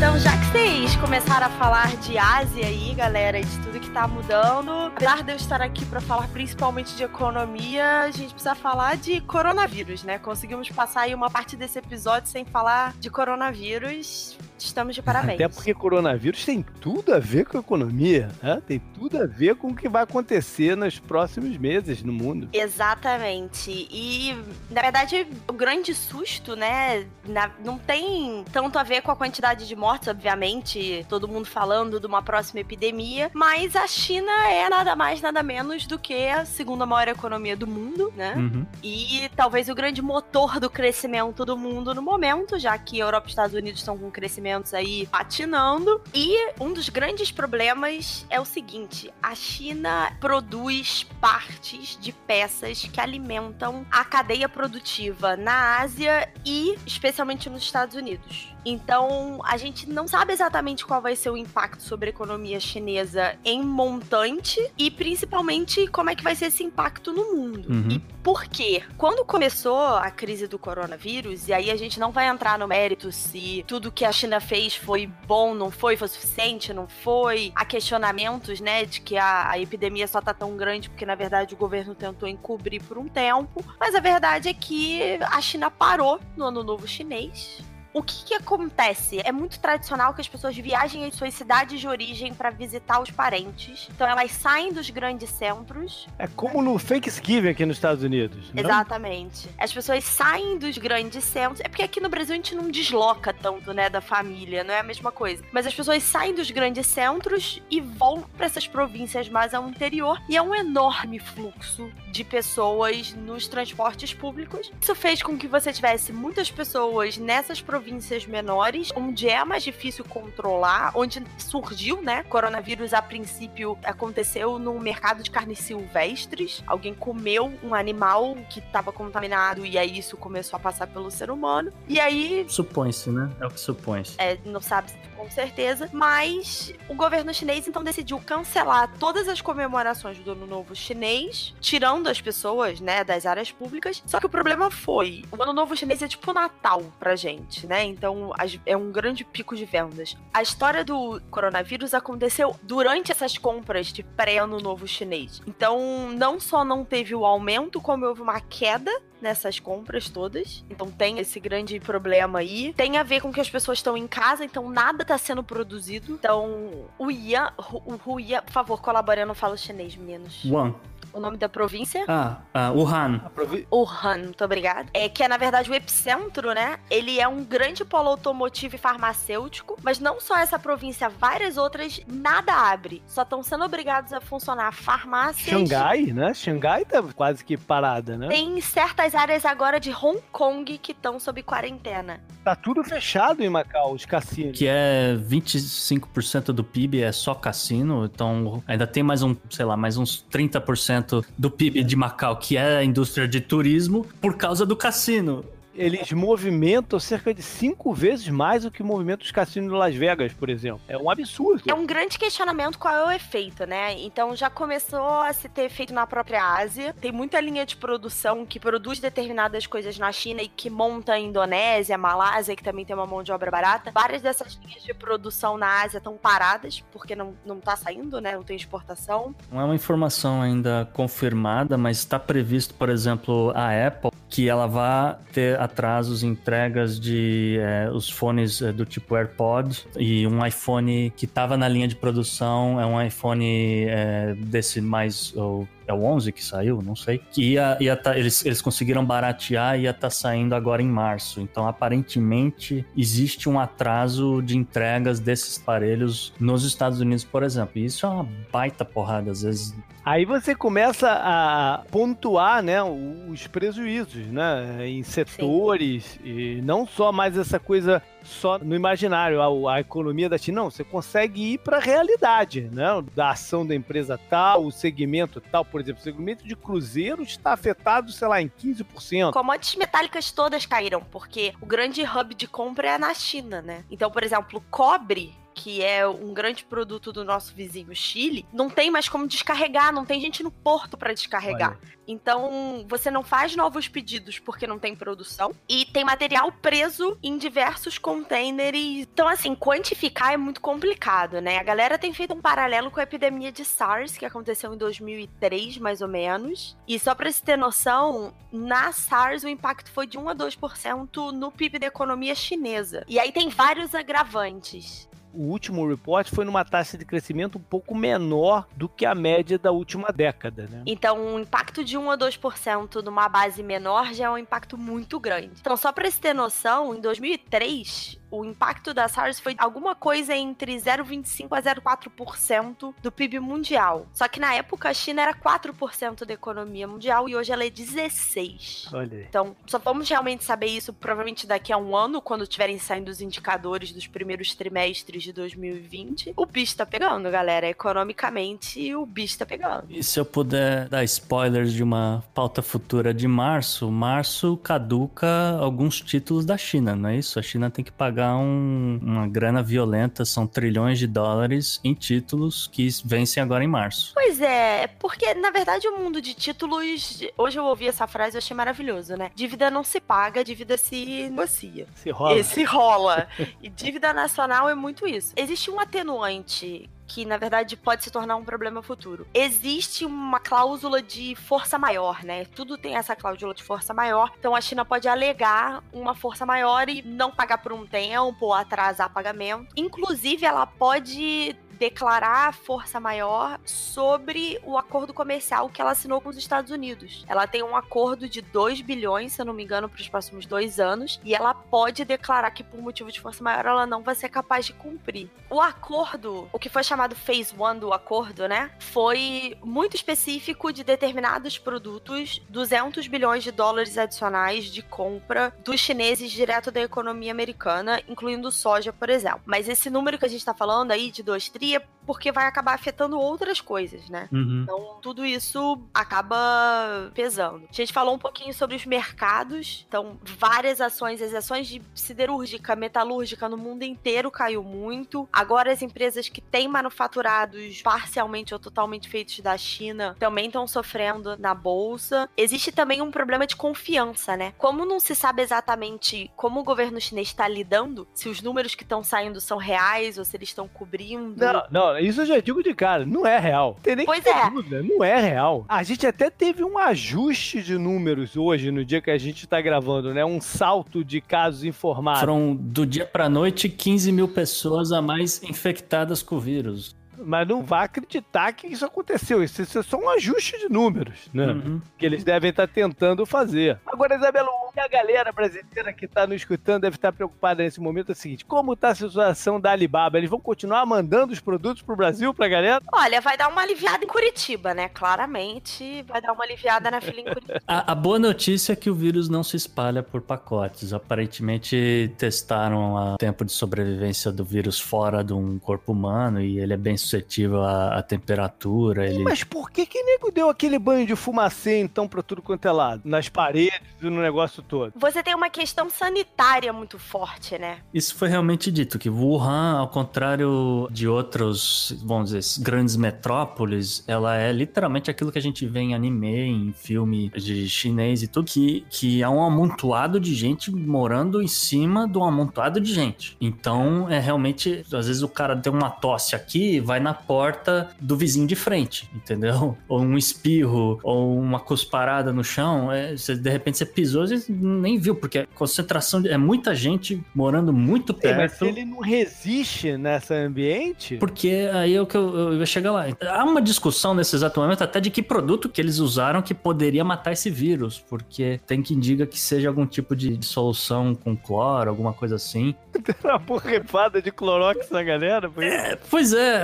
Então, já que vocês começaram a falar de Ásia aí, galera, de tudo que tá mudando, apesar de eu estar aqui pra falar principalmente de economia, a gente precisa falar de coronavírus, né? Conseguimos passar aí uma parte desse episódio sem falar de coronavírus. Estamos de parabéns. Até porque coronavírus tem tudo a ver com a economia, né? tem tudo a ver com o que vai acontecer nos próximos meses no mundo. Exatamente. E, na verdade, o grande susto, né, na- não tem tanto a ver com a quantidade de mortes, obviamente, todo mundo falando de uma próxima epidemia, mas a China é nada mais, nada menos do que a segunda maior economia do mundo, né? Uhum. E talvez o grande motor do crescimento do mundo no momento, já que Europa e Estados Unidos estão com crescimentos aí patinando. E um dos grandes problemas é o seguinte: a China produz partes de peças que alimentam a cadeia produtiva na Ásia e especialmente nos Estados Unidos. Então, a gente não sabe exatamente qual vai ser o impacto sobre a economia chinesa em montante e principalmente como é que vai ser esse impacto no mundo. Uhum. E por quê? Quando começou a crise do coronavírus, e aí a gente não vai entrar no mérito se tudo que a China fez foi bom, não foi, foi suficiente, não foi. Há questionamentos, né, de que a, a epidemia só tá tão grande porque, na verdade, o governo tentou encobrir por um tempo. Mas a verdade é que a China parou no Ano Novo Chinês. O que, que acontece? É muito tradicional que as pessoas viajem às suas cidades de origem para visitar os parentes. Então elas saem dos grandes centros É como no Thanksgiving aqui nos Estados Unidos. não? Exatamente. As pessoas saem dos grandes centros. É porque aqui no Brasil a gente não desloca tanto, né, da família, não é a mesma coisa. Mas as pessoas saem dos grandes centros e vão para essas províncias mais ao interior e é um enorme fluxo de pessoas nos transportes públicos. Isso fez com que você tivesse muitas pessoas nessas províncias menores, onde é mais difícil controlar, onde surgiu, né? Coronavírus a princípio aconteceu no mercado de carnes silvestres. Alguém comeu um animal que estava contaminado e aí isso começou a passar pelo ser humano. E aí Supõe-se, né? É o que supõe-se. é, não sabe com certeza, mas o governo chinês então decidiu cancelar todas as comemorações do Ano Novo Chinês, tirando as pessoas, né, das áreas públicas. Só que o problema foi, o Ano Novo Chinês é tipo Natal pra gente, né? Então é um grande pico de vendas. A história do coronavírus aconteceu durante essas compras de pré-Ano Novo Chinês. Então não só não teve o aumento, como houve uma queda nessas compras todas. Então tem esse grande problema aí. Tem a ver com que as pessoas estão em casa, então nada tá sendo produzido. Então, o Yan, o Huiyan, por favor, não falo chinês, meninos. One. O nome da província? Ah, ah, Wuhan. Aprovi- Wuhan, muito obrigada. É que é, na verdade, o epicentro, né? Ele é um grande polo automotivo e farmacêutico, mas não só essa província, várias outras, nada abre. Só estão sendo obrigados a funcionar farmácias. Xangai, né? Xangai tá quase que parada, né? Tem certas áreas agora de Hong Kong que estão sob quarentena. Tá tudo fechado em Macau, os cassinos. Que é 25% do PIB é só cassino, então ainda tem mais um, sei lá, mais uns 30% do PIB de Macau, que é a indústria de turismo, por causa do cassino. Eles movimentam cerca de cinco vezes mais do que o movimento dos cassinos de Las Vegas, por exemplo. É um absurdo. É um grande questionamento qual é o efeito, né? Então já começou a se ter efeito na própria Ásia. Tem muita linha de produção que produz determinadas coisas na China e que monta em Indonésia, Malásia, que também tem uma mão de obra barata. Várias dessas linhas de produção na Ásia estão paradas, porque não, não tá saindo, né? Não tem exportação. Não é uma informação ainda confirmada, mas está previsto, por exemplo, a Apple, que ela vai ter atrasos em entregas de eh, os fones eh, do tipo AirPod e um iPhone que estava na linha de produção, é um iPhone eh, desse mais ou é o 11 que saiu, não sei. Que ia, ia tá, eles, eles conseguiram baratear e ia estar saindo agora em março. Então, aparentemente, existe um atraso de entregas desses aparelhos nos Estados Unidos, por exemplo. E isso é uma baita porrada, às vezes. Aí você começa a pontuar, né, os prejuízos, né, em setores e não só mais essa coisa só no imaginário, a, a economia da China, não, você consegue ir para a realidade, né, da ação da empresa tal, o segmento tal, por exemplo, o segmento de cruzeiros está afetado, sei lá, em 15%. Commodities metálicas todas caíram, porque o grande hub de compra é na China, né? Então, por exemplo, cobre que é um grande produto do nosso vizinho Chile, não tem mais como descarregar, não tem gente no porto para descarregar. Olha. Então, você não faz novos pedidos porque não tem produção. E tem material preso em diversos containers. Então, assim, quantificar é muito complicado, né? A galera tem feito um paralelo com a epidemia de SARS, que aconteceu em 2003, mais ou menos. E só pra se ter noção, na SARS o impacto foi de 1 a 2% no PIB da economia chinesa. E aí tem vários agravantes o último report foi numa taxa de crescimento um pouco menor do que a média da última década, né? Então, um impacto de 1 a 2% numa base menor já é um impacto muito grande. Então, só para você ter noção, em 2003, o impacto da SARS foi alguma coisa entre 0,25% a 0,4% do PIB mundial. Só que na época a China era 4% da economia mundial e hoje ela é 16%. Olha aí. Então, só vamos realmente saber isso provavelmente daqui a um ano, quando tiverem saindo os indicadores dos primeiros trimestres de 2020. O bicho tá pegando, galera. Economicamente, o bicho tá pegando. E se eu puder dar spoilers de uma pauta futura de março, março caduca alguns títulos da China, não é isso? A China tem que pagar pagar um, uma grana violenta, são trilhões de dólares em títulos que vencem agora em março. Pois é, porque na verdade o mundo de títulos. Hoje eu ouvi essa frase e achei maravilhoso, né? Dívida não se paga, dívida se negocia. Se rola. E se rola. e dívida nacional é muito isso. Existe um atenuante que na verdade pode se tornar um problema futuro. Existe uma cláusula de força maior, né? Tudo tem essa cláusula de força maior. Então a China pode alegar uma força maior e não pagar por um tempo ou atrasar pagamento. Inclusive, ela pode declarar força maior sobre o acordo comercial que ela assinou com os Estados Unidos. Ela tem um acordo de 2 bilhões, se eu não me engano, para os próximos dois anos, e ela pode declarar que, por motivo de força maior, ela não vai ser capaz de cumprir. O acordo, o que foi chamado Phase One do acordo, né, foi muito específico de determinados produtos, 200 bilhões de dólares adicionais de compra dos chineses direto da economia americana, incluindo soja, por exemplo. Mas esse número que a gente está falando aí de 2 tri porque vai acabar afetando outras coisas, né? Uhum. Então, tudo isso acaba pesando. A gente falou um pouquinho sobre os mercados. Então, várias ações, as ações de siderúrgica, metalúrgica no mundo inteiro caiu muito. Agora, as empresas que têm manufaturados parcialmente ou totalmente feitos da China também estão sofrendo na bolsa. Existe também um problema de confiança, né? Como não se sabe exatamente como o governo chinês está lidando, se os números que estão saindo são reais ou se eles estão cobrindo. Não, não, isso eu já digo de cara, não é real. Tem nem pois que é. dúvida, não é real. A gente até teve um ajuste de números hoje, no dia que a gente tá gravando, né? Um salto de casos informados. Foram do dia pra noite 15 mil pessoas a mais infectadas com o vírus mas não vá acreditar que isso aconteceu. Isso, isso é só um ajuste de números, né? Uhum. Que eles devem estar tentando fazer. Agora, Isabela, que a galera brasileira que está nos escutando deve estar preocupada nesse momento é o seguinte: como está a situação da Alibaba? Eles vão continuar mandando os produtos para o Brasil, para a galera? Olha, vai dar uma aliviada em Curitiba, né? Claramente vai dar uma aliviada na fila em Curitiba. a, a boa notícia é que o vírus não se espalha por pacotes. Aparentemente testaram o tempo de sobrevivência do vírus fora de um corpo humano e ele é bem suscetível à, à temperatura. Ele... Mas por que que nego deu aquele banho de fumacê, então, pra tudo quanto é lado? Nas paredes e no negócio todo? Você tem uma questão sanitária muito forte, né? Isso foi realmente dito, que Wuhan, ao contrário de outros, vamos dizer, grandes metrópoles, ela é literalmente aquilo que a gente vê em anime, em filme de chinês e tudo, que, que é um amontoado de gente morando em cima de um amontoado de gente. Então, é realmente, às vezes o cara tem uma tosse aqui, vai na porta do vizinho de frente, entendeu? Ou um espirro, ou uma cusparada no chão, é, você, de repente você pisou e nem viu, porque a concentração de, é muita gente morando muito perto. mas se ele não resiste nesse ambiente. Porque aí é o que eu, eu ia chegar lá. Há uma discussão nesse exato momento até de que produto que eles usaram que poderia matar esse vírus, porque tem que indica que seja algum tipo de solução com cloro, alguma coisa assim. uma borrefada de clorox na galera? É, pois é,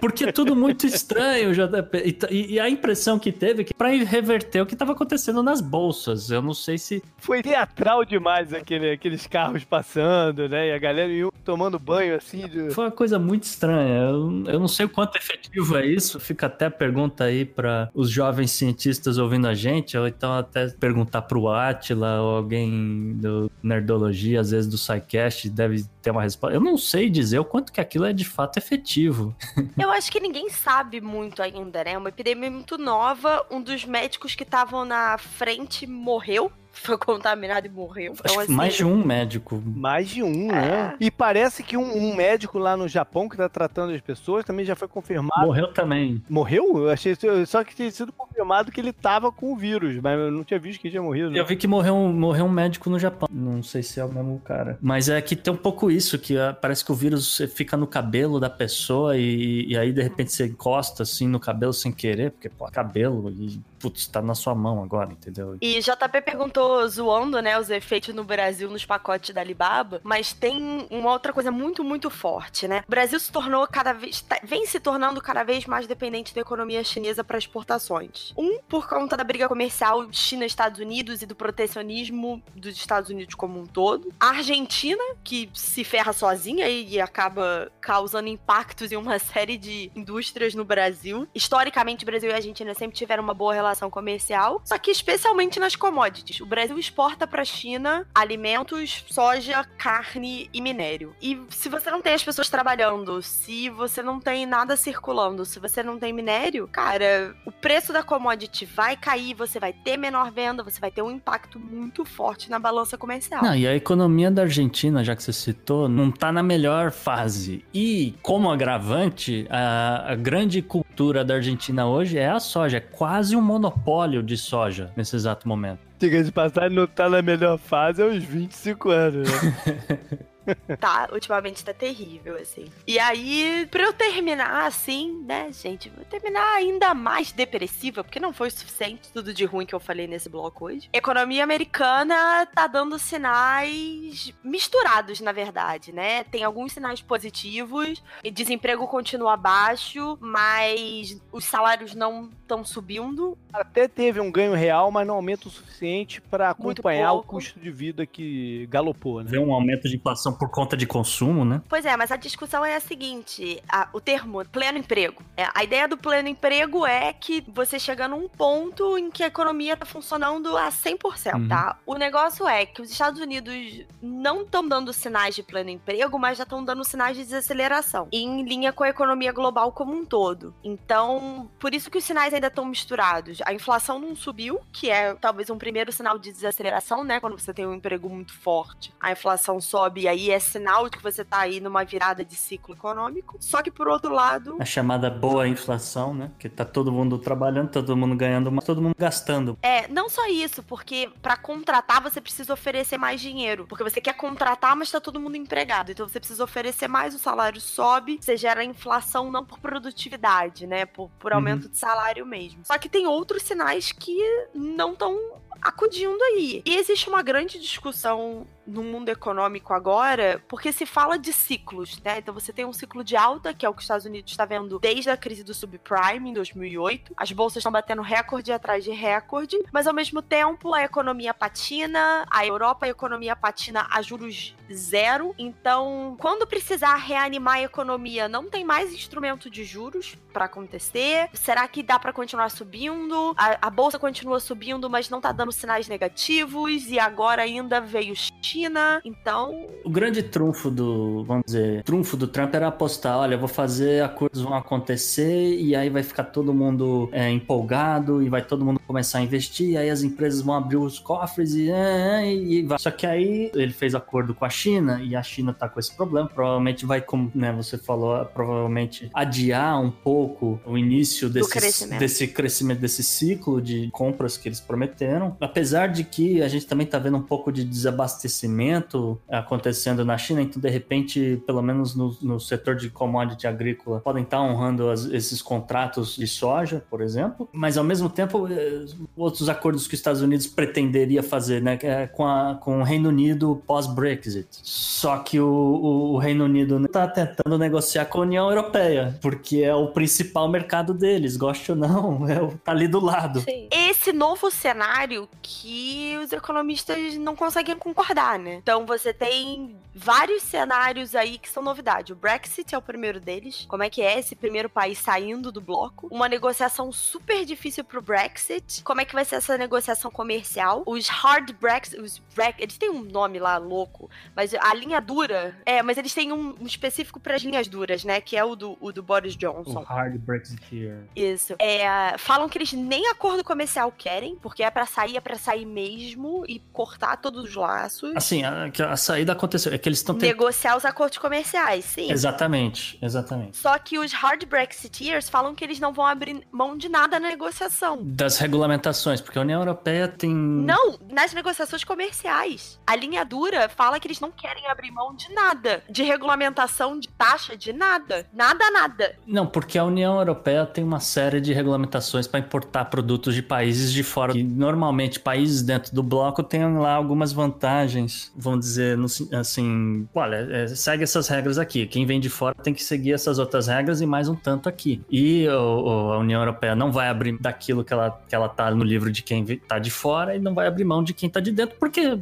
porque é tudo muito estranho, JP. E, e, a impressão que teve é que para reverter o que estava acontecendo nas bolsas. Eu não sei se. Foi teatral demais aquele, aqueles carros passando, né? E a galera tomando banho assim. De... Foi uma coisa muito estranha. Eu, eu não sei o quanto efetivo é isso. Fica até a pergunta aí para os jovens cientistas ouvindo a gente, ou então até perguntar pro Atila ou alguém do Nerdologia, às vezes do SciCast, deve ter uma resposta. Eu não sei dizer o quanto que aquilo é de fato efetivo. Eu acho que ninguém sabe muito ainda, né? É uma epidemia muito nova. Um dos médicos que estavam na frente morreu foi contaminado e morreu. Então, assim, mais de um médico. Mais de um, né? E parece que um, um médico lá no Japão que tá tratando as pessoas também já foi confirmado. Morreu também. Morreu? Eu achei só que tinha sido confirmado que ele tava com o vírus, mas eu não tinha visto que tinha morrido. né? Eu vi que morreu, um- morreu um médico no Japão. Não sei se é o mesmo cara. Mas é que tem um pouco isso, que ah, parece que o vírus fica no cabelo da pessoa e, e aí de repente você encosta assim no cabelo sem querer, porque pô, cabelo e putz, tá na sua mão agora, entendeu? E JP perguntou, zoando, né, os efeitos no Brasil nos pacotes da Alibaba, mas tem uma outra coisa muito, muito forte, né? O Brasil se tornou cada vez, tá- vem se tornando cada vez mais dependente da economia chinesa para exportações. Um, por conta da briga comercial China-Estados Unidos e do protecionismo dos Estados Unidos como um todo. A Argentina, que se ferra sozinha e, acaba causando impactos em uma série de indústrias no Brasil. Historicamente, Brasil e Argentina sempre tiveram uma boa relação comercial, só que especialmente nas commodities. O Brasil exporta para a China alimentos, soja, carne e minério. E se você não tem as pessoas trabalhando, se você não tem nada circulando, se você não tem minério, cara, o preço da commodity vai cair, você vai ter menor venda, você vai ter um impacto muito forte na balança comercial. Não, e a economia da Argentina, já que você citou, não tá na melhor fase. E, como agravante, a, a grande cultura da Argentina hoje é a soja. É quase um monopólio de soja nesse exato momento. Diga de passagem, não tá na melhor fase aos 25 anos, né? Tá, ultimamente tá terrível, assim. E aí, pra eu terminar assim, né, gente, vou terminar ainda mais depressiva, porque não foi o suficiente tudo de ruim que eu falei nesse bloco hoje. Economia americana tá dando sinais misturados, na verdade, né? Tem alguns sinais positivos, e desemprego continua baixo, mas os salários não estão subindo. Até teve um ganho real, mas não aumenta o suficiente pra Muito acompanhar o custo de vida que galopou, né? Vê um aumento de inflação por conta de consumo, né? Pois é, mas a discussão é a seguinte: a- o termo pleno emprego. É, a ideia do pleno emprego é que você chega num ponto em que a economia tá funcionando a 100%, Uhum. tá? O negócio é que os Estados Unidos não estão dando sinais de pleno emprego, mas já estão dando sinais de desaceleração, em linha com a economia global como um todo. Então, por isso que os sinais ainda estão misturados. A inflação não subiu, que é talvez um primeiro sinal de desaceleração, né? Quando você tem um emprego muito forte, a inflação sobe e aí é sinal de que você tá aí numa virada de ciclo econômico. Só que por outro lado, A chamada boa inflação, né? Que tá todo mundo trabalhando, todo mundo ganhando, mas todo mundo gastando. é, não só isso, porque pra contratar você precisa oferecer mais dinheiro, porque você quer contratar, mas tá todo mundo empregado. Então você precisa oferecer mais, o salário sobe, você gera inflação não por produtividade, né, por, por aumento de salário mesmo. Só que tem outros sinais que não estão acudindo aí. E existe uma grande discussão no mundo econômico agora, porque se fala de ciclos, né? Então você tem um ciclo de alta, que é o que os Estados Unidos está vendo desde a crise do subprime em 2008. As bolsas estão batendo recorde atrás de recorde, mas ao mesmo tempo a economia patina, a Europa a economia patina a juros zero. Então, quando precisar reanimar a economia, não tem mais instrumento de juros para acontecer. Será que dá para continuar subindo? A, a bolsa continua subindo, mas não tá dando sinais negativos e agora ainda veio China. Então, O grande trunfo do, vamos dizer, trunfo do Trump era apostar, olha, eu vou fazer, acordos vão acontecer e aí vai ficar todo mundo é, empolgado e vai todo mundo começar a investir, e aí as empresas vão abrir os cofres e, é, é, e vai. Só que aí ele fez acordo com a China e a China tá com esse problema, provavelmente vai, como né, você falou, provavelmente adiar um pouco o início desse crescimento. desse crescimento, desse ciclo de compras que eles prometeram. Apesar de que a gente também tá vendo um pouco de desabastecimento acontecendo na China, então de repente, pelo menos no, no setor de commodity agrícola, podem estar honrando as- esses contratos de soja, por exemplo, mas ao mesmo tempo, eh, outros acordos que os Estados Unidos pretenderia fazer, né, é com, a- com o Reino Unido pós-Brexit. Só que o, o- o Reino Unido está tentando negociar com a União Europeia, porque é o principal mercado deles, goste ou não, é tá ali do lado. esse novo cenário que os economistas não conseguem concordar, né? Então você tem vários cenários aí que são novidade. O Brexit é o primeiro deles. Como é que é esse primeiro país saindo do bloco? Uma negociação super difícil pro Brexit. Como é que vai ser essa negociação comercial? Os hard Brexit, os Bre eles têm um nome lá louco, mas a linha dura, é, mas eles têm um, um específico para as linhas duras, né, que é o do, o do Boris Johnson. O hard Brexiteer. Isso. É, falam que eles nem acordo comercial querem, porque é para sair, é para sair mesmo e cortar todos os laços. Assim, a, a saída aconteceu. É que eles estão tentando. Negociar os acordos comerciais, sim. Exatamente, exatamente. Só que os hard Brexiteers falam que eles não vão abrir mão de nada na negociação. Das regulamentações, porque a União Europeia tem. Não, nas negociações comerciais. A linha dura fala que eles não querem abrir mão de nada. De regulamentação, de taxa, de nada. Nada, nada. Não, porque a União Europeia tem uma série de regulamentações para importar produtos de países de fora. E normalmente países dentro do bloco têm lá algumas vantagens, vamos dizer, assim, olha, é, segue essas regras aqui. Quem vem de fora tem que seguir essas outras regras e mais um tanto aqui. E o, a União Europeia não vai abrir daquilo que ela, que ela tá no livro de quem tá de fora e não vai abrir mão de quem tá de dentro, porque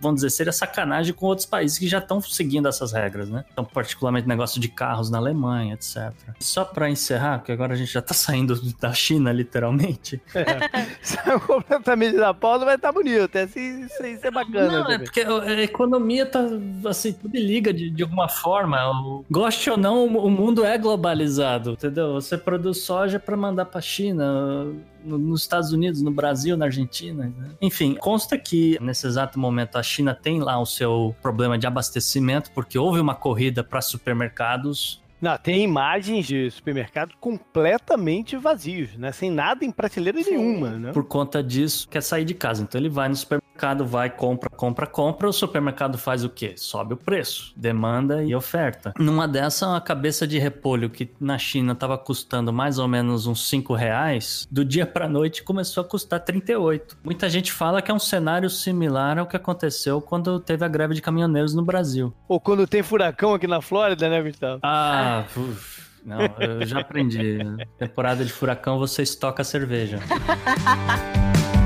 vamos dizer, seria sacanagem com outros países que já estão seguindo essas regras, né? Então, particularmente negócio de carros na Alemanha, etc. Só para encerrar, porque agora a gente já tá saindo da China, literalmente. É. Saiu completamente da pauta, mas tá bonito. É assim, isso, é bacana. Não, é porque a economia tá, assim, tudo liga de, de alguma forma. Goste ou não, o mundo é globalizado, entendeu? Você produz soja para mandar pra China nos Estados Unidos, no Brasil, na Argentina. Né? Enfim, consta que nesse exato momento a China tem lá o seu problema de abastecimento, porque houve uma corrida para supermercados não, tem imagens de supermercados completamente vazios, né? Sem nada em prateleira Sim. nenhuma, né? Por conta disso, quer sair de casa. Então ele vai no supermercado, vai, compra, compra, compra. O supermercado faz o quê? Sobe o preço, demanda e oferta. Numa dessa, a cabeça de repolho que na China estava custando mais ou menos uns 5 reais, do dia pra noite começou a custar 38. Muita gente fala que é um cenário similar ao que aconteceu quando teve a greve de caminhoneiros no Brasil. Ou quando tem furacão aqui na Flórida, né, Gustavo? Ah, ah, uf, não, eu já aprendi. Temporada de furacão, você estoca cerveja.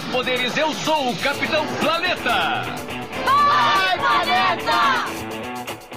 seus poderes, eu sou o Capitão Planeta! Vai, Planeta!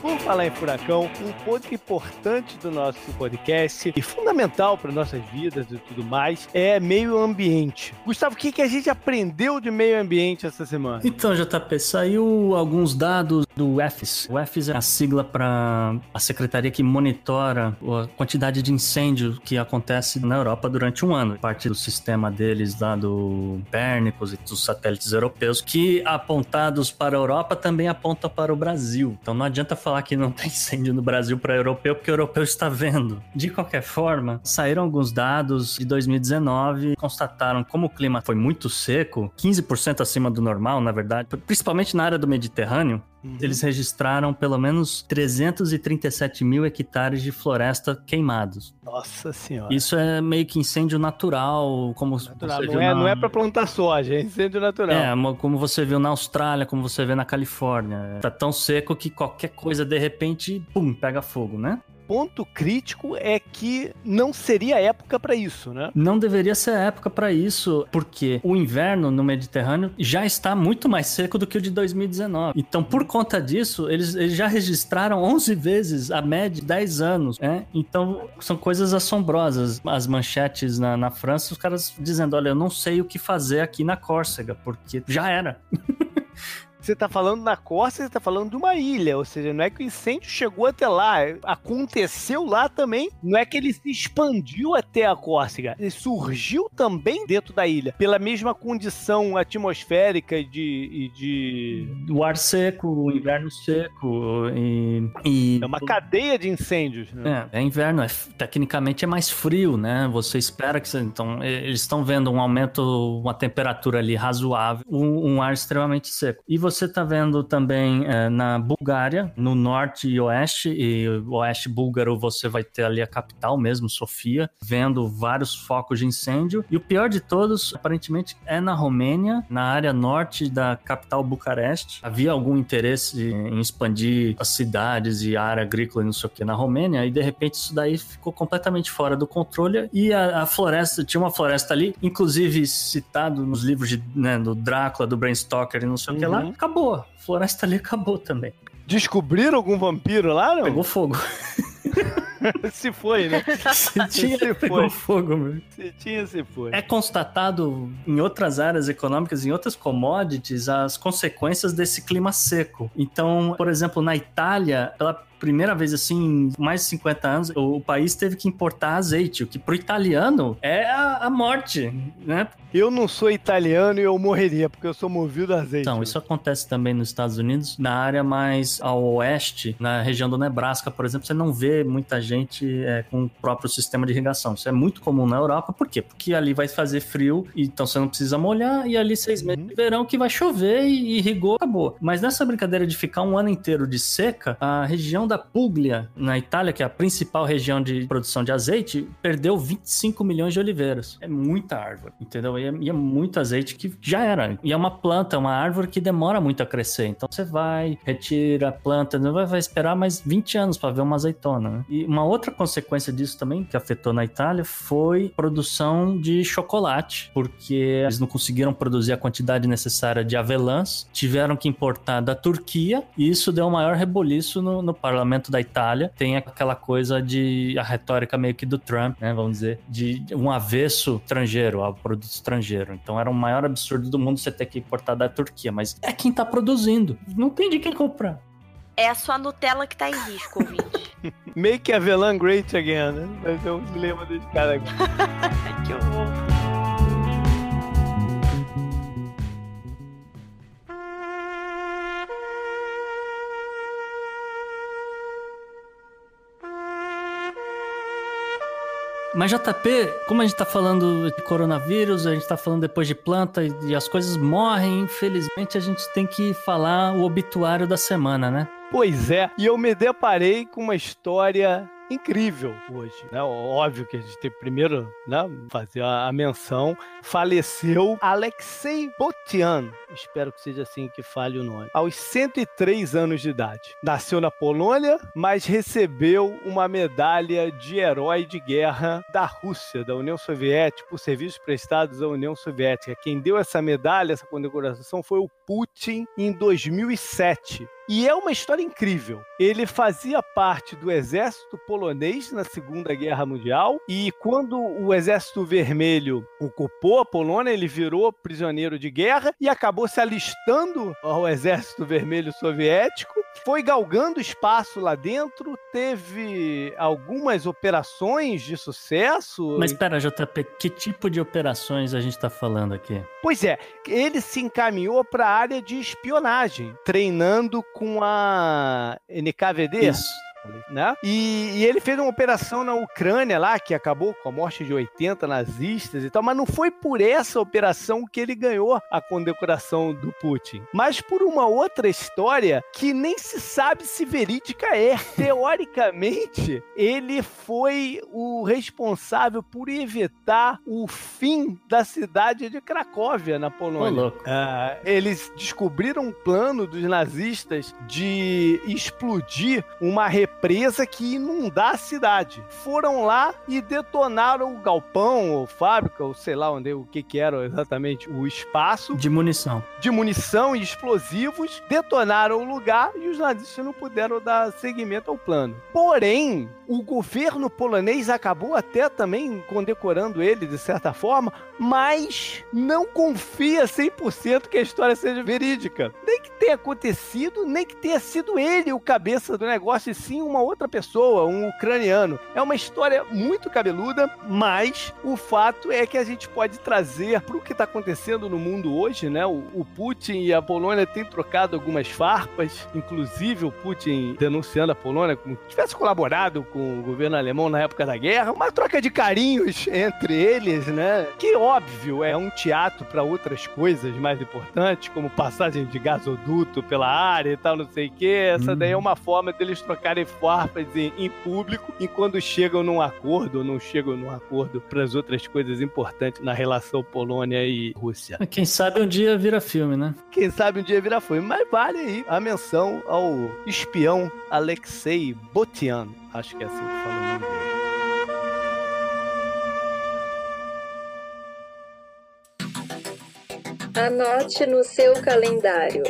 Por falar em furacão, um ponto importante do nosso podcast e fundamental para nossas vidas e tudo mais é meio ambiente. Gustavo, o que, que a gente aprendeu de meio ambiente essa semana? Então, JP, saiu alguns dados do EFIS. O EFIS é a sigla para a secretaria que monitora a quantidade de incêndio que acontece na Europa durante um ano. Parte do sistema deles lá do Pérnicos e dos satélites europeus, que apontados para a Europa também apontam para o Brasil. Então não adianta falar falar que não tem incêndio no Brasil para europeu, porque o europeu está vendo. De qualquer forma, saíram alguns dados de 2019, constataram como o clima foi muito seco, 15% acima do normal, na verdade, principalmente na área do Mediterrâneo, Uhum. Eles registraram pelo menos 337 mil hectares de floresta queimados. Nossa senhora. Isso é meio que incêndio natural, como natural. Você não, é, na... não é para plantar soja, é incêndio natural. É, como você viu na Austrália, como você vê na Califórnia. Tá tão seco que qualquer coisa de repente, pum, pega fogo, né? Ponto crítico é que não seria época para isso, né? Não deveria ser época para isso, porque o inverno no Mediterrâneo já está muito mais seco do que o de 2019. Então, por conta disso, eles, eles já registraram 11 vezes a média de 10 anos, né? Então, são coisas assombrosas. As manchetes na, na França, os caras dizendo: olha, eu não sei o que fazer aqui na Córcega, porque já era. Você tá falando na costa, você tá falando de uma ilha, ou seja, não é que o incêndio chegou até lá, aconteceu lá também, não é que ele se expandiu até a Córcega, ele surgiu também dentro da ilha, pela mesma condição atmosférica e de, de... O ar seco, o inverno seco e... e... É uma cadeia de incêndios, né? É, é inverno, é, tecnicamente é mais frio, né? Você espera que... Você, então, eles estão vendo um aumento, uma temperatura ali razoável, um, um ar extremamente seco. E você você está vendo também é, na Bulgária, no norte e oeste, e oeste búlgaro você vai ter ali a capital mesmo, Sofia, vendo vários focos de incêndio. E o pior de todos, aparentemente, é na Romênia, na área norte da capital Bucareste. Havia algum interesse em expandir as cidades e a área agrícola e não sei o que na Romênia, e de repente isso daí ficou completamente fora do controle. E a, a floresta, tinha uma floresta ali, inclusive citado nos livros de, né, do Drácula, do Bram Stoker e não sei uhum. o que lá, acabou. A floresta ali acabou também. Descobriram algum vampiro lá, não? Pegou fogo. se foi, né? Se tinha, se pegou foi. fogo, meu. Se tinha, se foi. É constatado em outras áreas econômicas, em outras commodities, as consequências desse clima seco. Então, por exemplo, na Itália, pela primeira vez assim, em mais de 50 anos, o país teve que importar azeite, o que pro italiano é a, a morte, né? Eu não sou italiano e eu morreria, porque eu sou movido a azeite. Então, isso acontece também nos Estados Unidos, na área mais ao oeste, na região do Nebraska, por exemplo, você não vê muita gente é, com o próprio sistema de irrigação. Isso é muito comum na Europa, por quê? Porque ali vai fazer frio, então você não precisa molhar, e ali seis meses de verão que vai chover e irrigou, acabou. Mas nessa brincadeira de ficar um ano inteiro de seca, a região da Puglia, na Itália, que é a principal região de produção de azeite, perdeu 25 milhões de oliveiras. É muita árvore, entendeu? E é, e é muito azeite que já era. E é uma planta, uma árvore que demora muito a crescer. Então você vai, retira a planta, não vai, vai esperar mais 20 anos para ver uma azeitona. Né? E uma outra consequência disso também, que afetou na Itália, foi produção de chocolate, porque eles não conseguiram produzir a quantidade necessária de avelãs, tiveram que importar da Turquia, e isso deu um maior reboliço no, no parlamento da Itália. Tem aquela coisa de a retórica meio que do Trump, né, vamos dizer, de um avesso estrangeiro ao produto estrangeiro. Então era o maior absurdo do mundo você ter que importar da Turquia, mas é quem tá produzindo. Não tem de quem comprar. É a sua Nutella que tá em risco, ouvinte. Make Avellan great again, né? Vai ser um dilema desse cara aqui. que horror. Mas JP, como a gente tá falando de coronavírus, a gente tá falando depois de planta e, e as coisas morrem, infelizmente a gente tem que falar o obituário da semana, né? Pois é, e eu me deparei com uma história incrível hoje. Né? Óbvio que a gente tem primeiro né, fazer a, menção. Faleceu Alexei Botian, espero que seja assim que fale o nome, aos 103 anos de idade. Nasceu na Polônia, mas recebeu uma medalha de herói de guerra da Rússia, da União Soviética, por serviços prestados à União Soviética. Quem deu essa medalha, essa condecoração, foi o Putin em 2007. E é uma história incrível. Ele fazia parte do exército polonês na Segunda Guerra Mundial e quando o Exército Vermelho ocupou a Polônia, ele virou prisioneiro de guerra e acabou se alistando ao Exército Vermelho Soviético. Foi galgando espaço lá dentro, teve algumas operações de sucesso. Mas espera, JP, que tipo de operações a gente está falando aqui? Pois é, ele se encaminhou para a área de espionagem, treinando com a NKVD. Isso né? E, e, ele fez uma operação na Ucrânia lá, que acabou com a morte de 80 nazistas e tal, mas não foi por essa operação que ele ganhou a condecoração do Putin, mas por uma outra história que nem se sabe se verídica é. Teoricamente, ele foi o responsável por evitar o fim da cidade de Cracóvia, na Polônia. Uh, eles descobriram um plano dos nazistas de explodir uma república represa que inundar a cidade. Foram lá e detonaram o galpão, ou fábrica, ou sei lá onde, o que que era exatamente o espaço. De munição. De munição e explosivos. Detonaram o lugar e os nazistas não puderam dar seguimento ao plano. Porém, o governo polonês acabou até também condecorando ele de certa forma, mas não confia 100% que a história seja verídica. Nem que tenha acontecido, nem que tenha sido ele o cabeça do negócio, e sim uma outra pessoa, um ucraniano. É uma história muito cabeluda, mas o fato é que a gente pode trazer para o que está acontecendo no mundo hoje, né? O, o Putin e a Polônia têm trocado algumas farpas, inclusive o Putin denunciando a Polônia como se tivesse colaborado com o governo alemão na época da guerra, uma troca de carinhos entre eles, né? Que óbvio é um teatro para outras coisas mais importantes, como passagem de gasoduto pela área e tal, não sei o que. Essa daí é uma forma deles trocarem farpas em, em público e quando chegam num acordo ou não chegam num acordo para as outras coisas importantes na relação Polônia e Rússia. Quem sabe um dia vira filme, né? Quem sabe um dia vira filme, mas vale aí a menção ao espião Alexei Botian. Acho que é assim que fala o nome dele. Anote no seu calendário.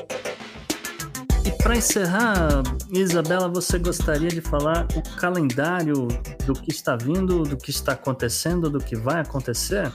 E para encerrar, Isabela, você gostaria de falar o calendário do que está vindo, do que está acontecendo, do que vai acontecer?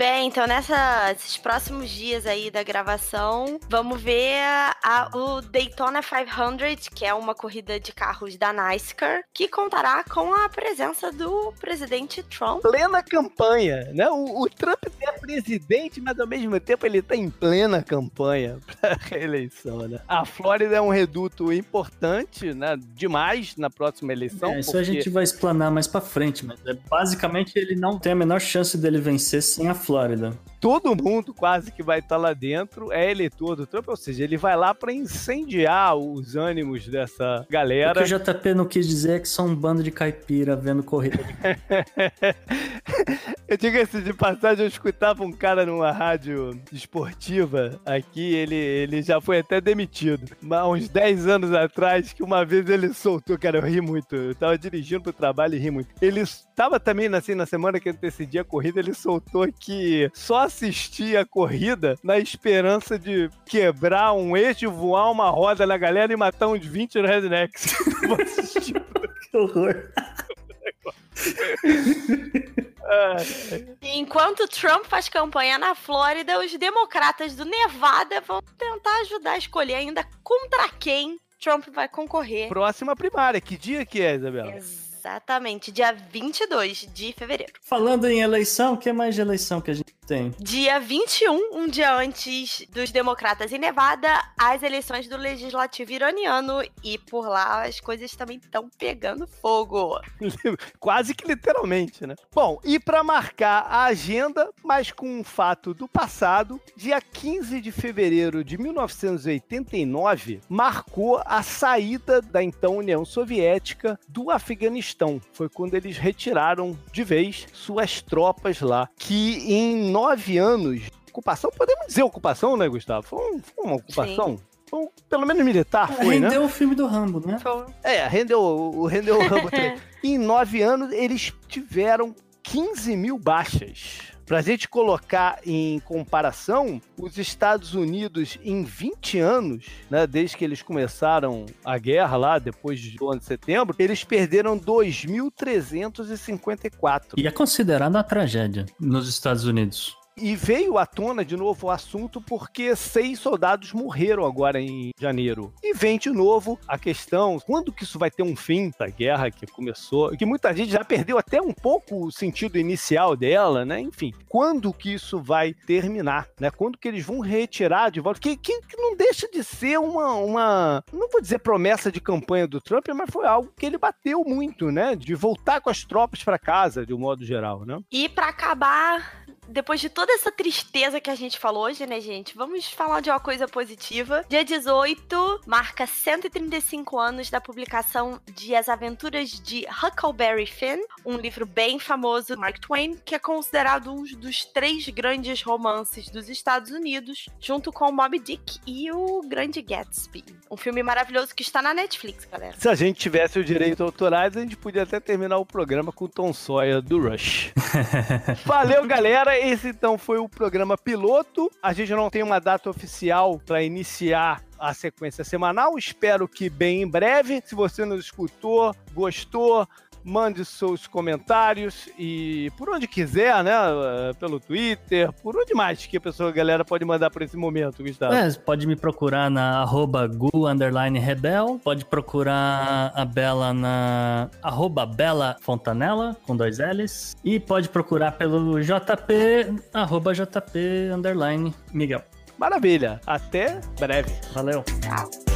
Bem, então nesses próximos dias aí da gravação, vamos ver a, o Daytona 500, que é uma corrida de carros da NASCAR, que contará com a presença do presidente Trump. Plena campanha, né? O, o Trump é presidente, mas ao mesmo tempo ele está em plena campanha para reeleição, né? A Flórida é um reduto importante, né? Demais na próxima eleição. É, isso porque... a gente vai explanar mais para frente, mas é, basicamente ele não tem a menor chance dele vencer sem a Flórida. Flórida. Todo mundo quase que vai estar lá dentro é eleitor do Trump, ou seja, ele vai lá para incendiar os ânimos dessa galera. O que o JP não quis dizer é que são um bando de caipira vendo corrida. eu digo assim, de passagem, eu escutava um cara numa rádio esportiva aqui, ele, ele já foi até demitido. Há uns 10 anos atrás, que uma vez ele soltou, cara, eu ri muito. Eu tava dirigindo pro trabalho e ri muito. Ele estava também, assim, na semana que antecedia a corrida, ele soltou que só assistia a corrida na esperança de quebrar um eixo, voar uma roda na galera e matar uns 20 rednecks. que horror. Enquanto Trump faz campanha na Flórida, os democratas do Nevada vão tentar ajudar a escolher ainda contra quem Trump vai concorrer. Próxima primária, que dia que é, Isabela? Exatamente, dia 22 de fevereiro. Falando em eleição, o que mais de eleição que a gente tem? Dia 21, um dia antes dos democratas em Nevada, as eleições do legislativo iraniano e por lá as coisas também estão pegando fogo. Quase que literalmente, né? Bom, e para marcar a agenda, mas com um fato do passado, dia 15 de fevereiro de 1989 marcou a saída da então União Soviética do Afeganistão Afeganistão. Foi quando eles retiraram de vez suas tropas lá, que em nove anos ocupação, podemos dizer ocupação, né, Gustavo? Foi, um, foi uma ocupação. Sim. Foi, pelo menos militar foi, rendeu né? Rendeu o filme do Rambo, né? É, rendeu, rendeu o Rambo. em nove anos, eles tiveram 15 mil baixas. Para a gente colocar em comparação, os Estados Unidos, em 20 anos, né, desde que eles começaram a guerra lá, depois do 11 de setembro, eles perderam 2.354. E é considerada uma tragédia nos Estados Unidos. E veio à tona de novo o assunto porque seis soldados morreram agora em janeiro. E vem de novo a questão: quando que isso vai ter um fim da guerra que começou? Que muita gente já perdeu até um pouco o sentido inicial dela, né? Enfim, quando que isso vai terminar, né? Quando que eles vão retirar de volta? Que, que, que não deixa de ser uma, uma, não vou dizer promessa de campanha do Trump, mas foi algo que ele bateu muito, né? De voltar com as tropas para casa, de um modo geral, né? E para acabar depois de toda essa tristeza que a gente falou hoje, né, gente? Vamos falar de uma coisa positiva. Dia 18 marca 135 anos da publicação de As Aventuras de Huckleberry Finn, um livro bem famoso do Mark Twain, que é considerado um dos três grandes romances dos Estados Unidos, junto com Moby Dick e o Grande Gatsby. Um filme maravilhoso que está na Netflix, galera. Se a gente tivesse o direito autorais, a gente podia até terminar o programa com o Tom Sawyer do Rush. Valeu, galera! esse então foi o programa piloto. A gente não tem uma data oficial para iniciar a sequência semanal. Espero que bem em breve. Se você nos escutou, gostou, mande seus comentários e por onde quiser, né? Pelo Twitter, por onde mais que a pessoa, a galera pode mandar por esse momento, Gustavo? É, pode me procurar na arroba gu, underline rebel, pode procurar a Bela na arroba Bela Fontanella, com dois L's, e pode procurar pelo JP, arroba JP, underline Miguel. Maravilha. Até breve. Valeu. Tchau.